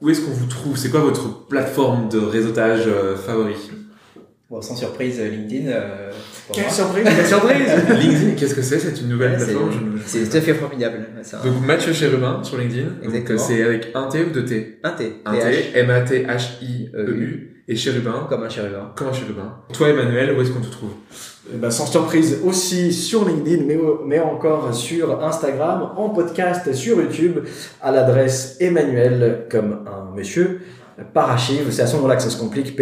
où est-ce qu'on vous trouve? C'est quoi votre plateforme de réseautage favori? Bon, sans surprise, LinkedIn. Euh, Quelle surprise Quelle surprise LinkedIn, qu'est-ce que c'est? C'est une nouvelle Ouais, plateforme c'est- tout à fait formidable. Un, Donc Mathieu Chérubin sur LinkedIn. Donc Exactement. c'est avec un T ou deux T? Un T. Un T, M-A-T-H-I-E-U, et Chérubin, Comme un chérubin. comme un chérubin. Toi Emmanuel, où est-ce qu'on te trouve? Eh ben, sans surprise aussi sur LinkedIn, mais, mais encore sur Instagram, en podcast sur YouTube, à l'adresse Emmanuel comme un monsieur, Parachiv. C'est à ce moment-là que ça se complique,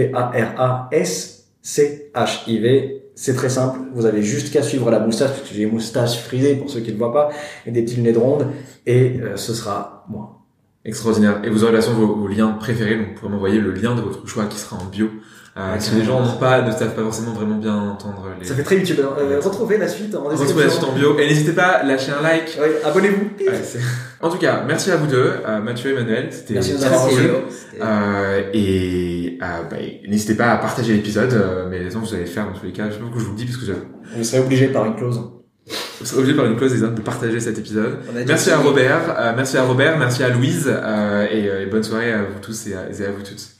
P-A-R-A-S-C-H-I-V. C'est très simple, vous avez juste qu'à suivre la moustache, parce j'ai une moustache frisée pour ceux qui ne le voient pas, et des petits lunettes rondes, et euh, ce sera moi. Extraordinaire. Et vous aurez la chance vos, vos liens préférés, donc vous pourrez m'envoyer le lien de votre choix qui sera en bio. Euh, si les gens n'ont pas, ne savent pas forcément vraiment bien entendre les... Ça fait très YouTube. Euh, retrouvez la suite en description. Retrouvez la suite en bio. Et n'hésitez pas à lâcher un like. Ouais, abonnez-vous. Ouais, en tout cas, merci à vous deux, euh, Mathieu et Emmanuel. C'était Merci très cool. Euh, et euh, bah, n'hésitez pas à partager l'épisode, euh, mais les gens vous allez le faire dans tous les cas. Je sais pas pourquoi je vous le dis parce que je Vous serez obligé par une clause. vous serez obligé par une clause des hommes de partager cet épisode. On a dit Merci à Robert, euh, merci à Robert, merci à Louise euh, et, euh, et bonne soirée à vous tous et à, et à vous toutes.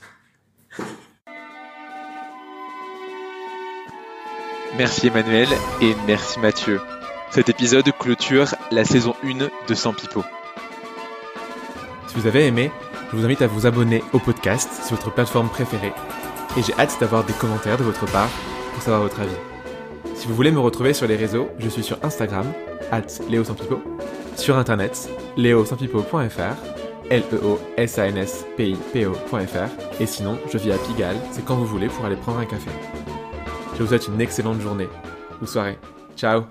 Merci Emmanuel et merci Mathieu. Cet épisode clôture la saison 1 de Sans Pipo. Si vous avez aimé, je vous invite à vous abonner au podcast sur votre plateforme préférée. Et j'ai hâte d'avoir des commentaires de votre part pour savoir votre avis. Si vous voulez me retrouver sur les réseaux, je suis sur Instagram, at leosanpipo, sur internet, leosanpipo.fr, l e o s a n s p i p o.fr, et sinon, je vis à Pigalle, c'est quand vous voulez pour aller prendre un café. Je vous souhaite une excellente journée ou soirée. Ciao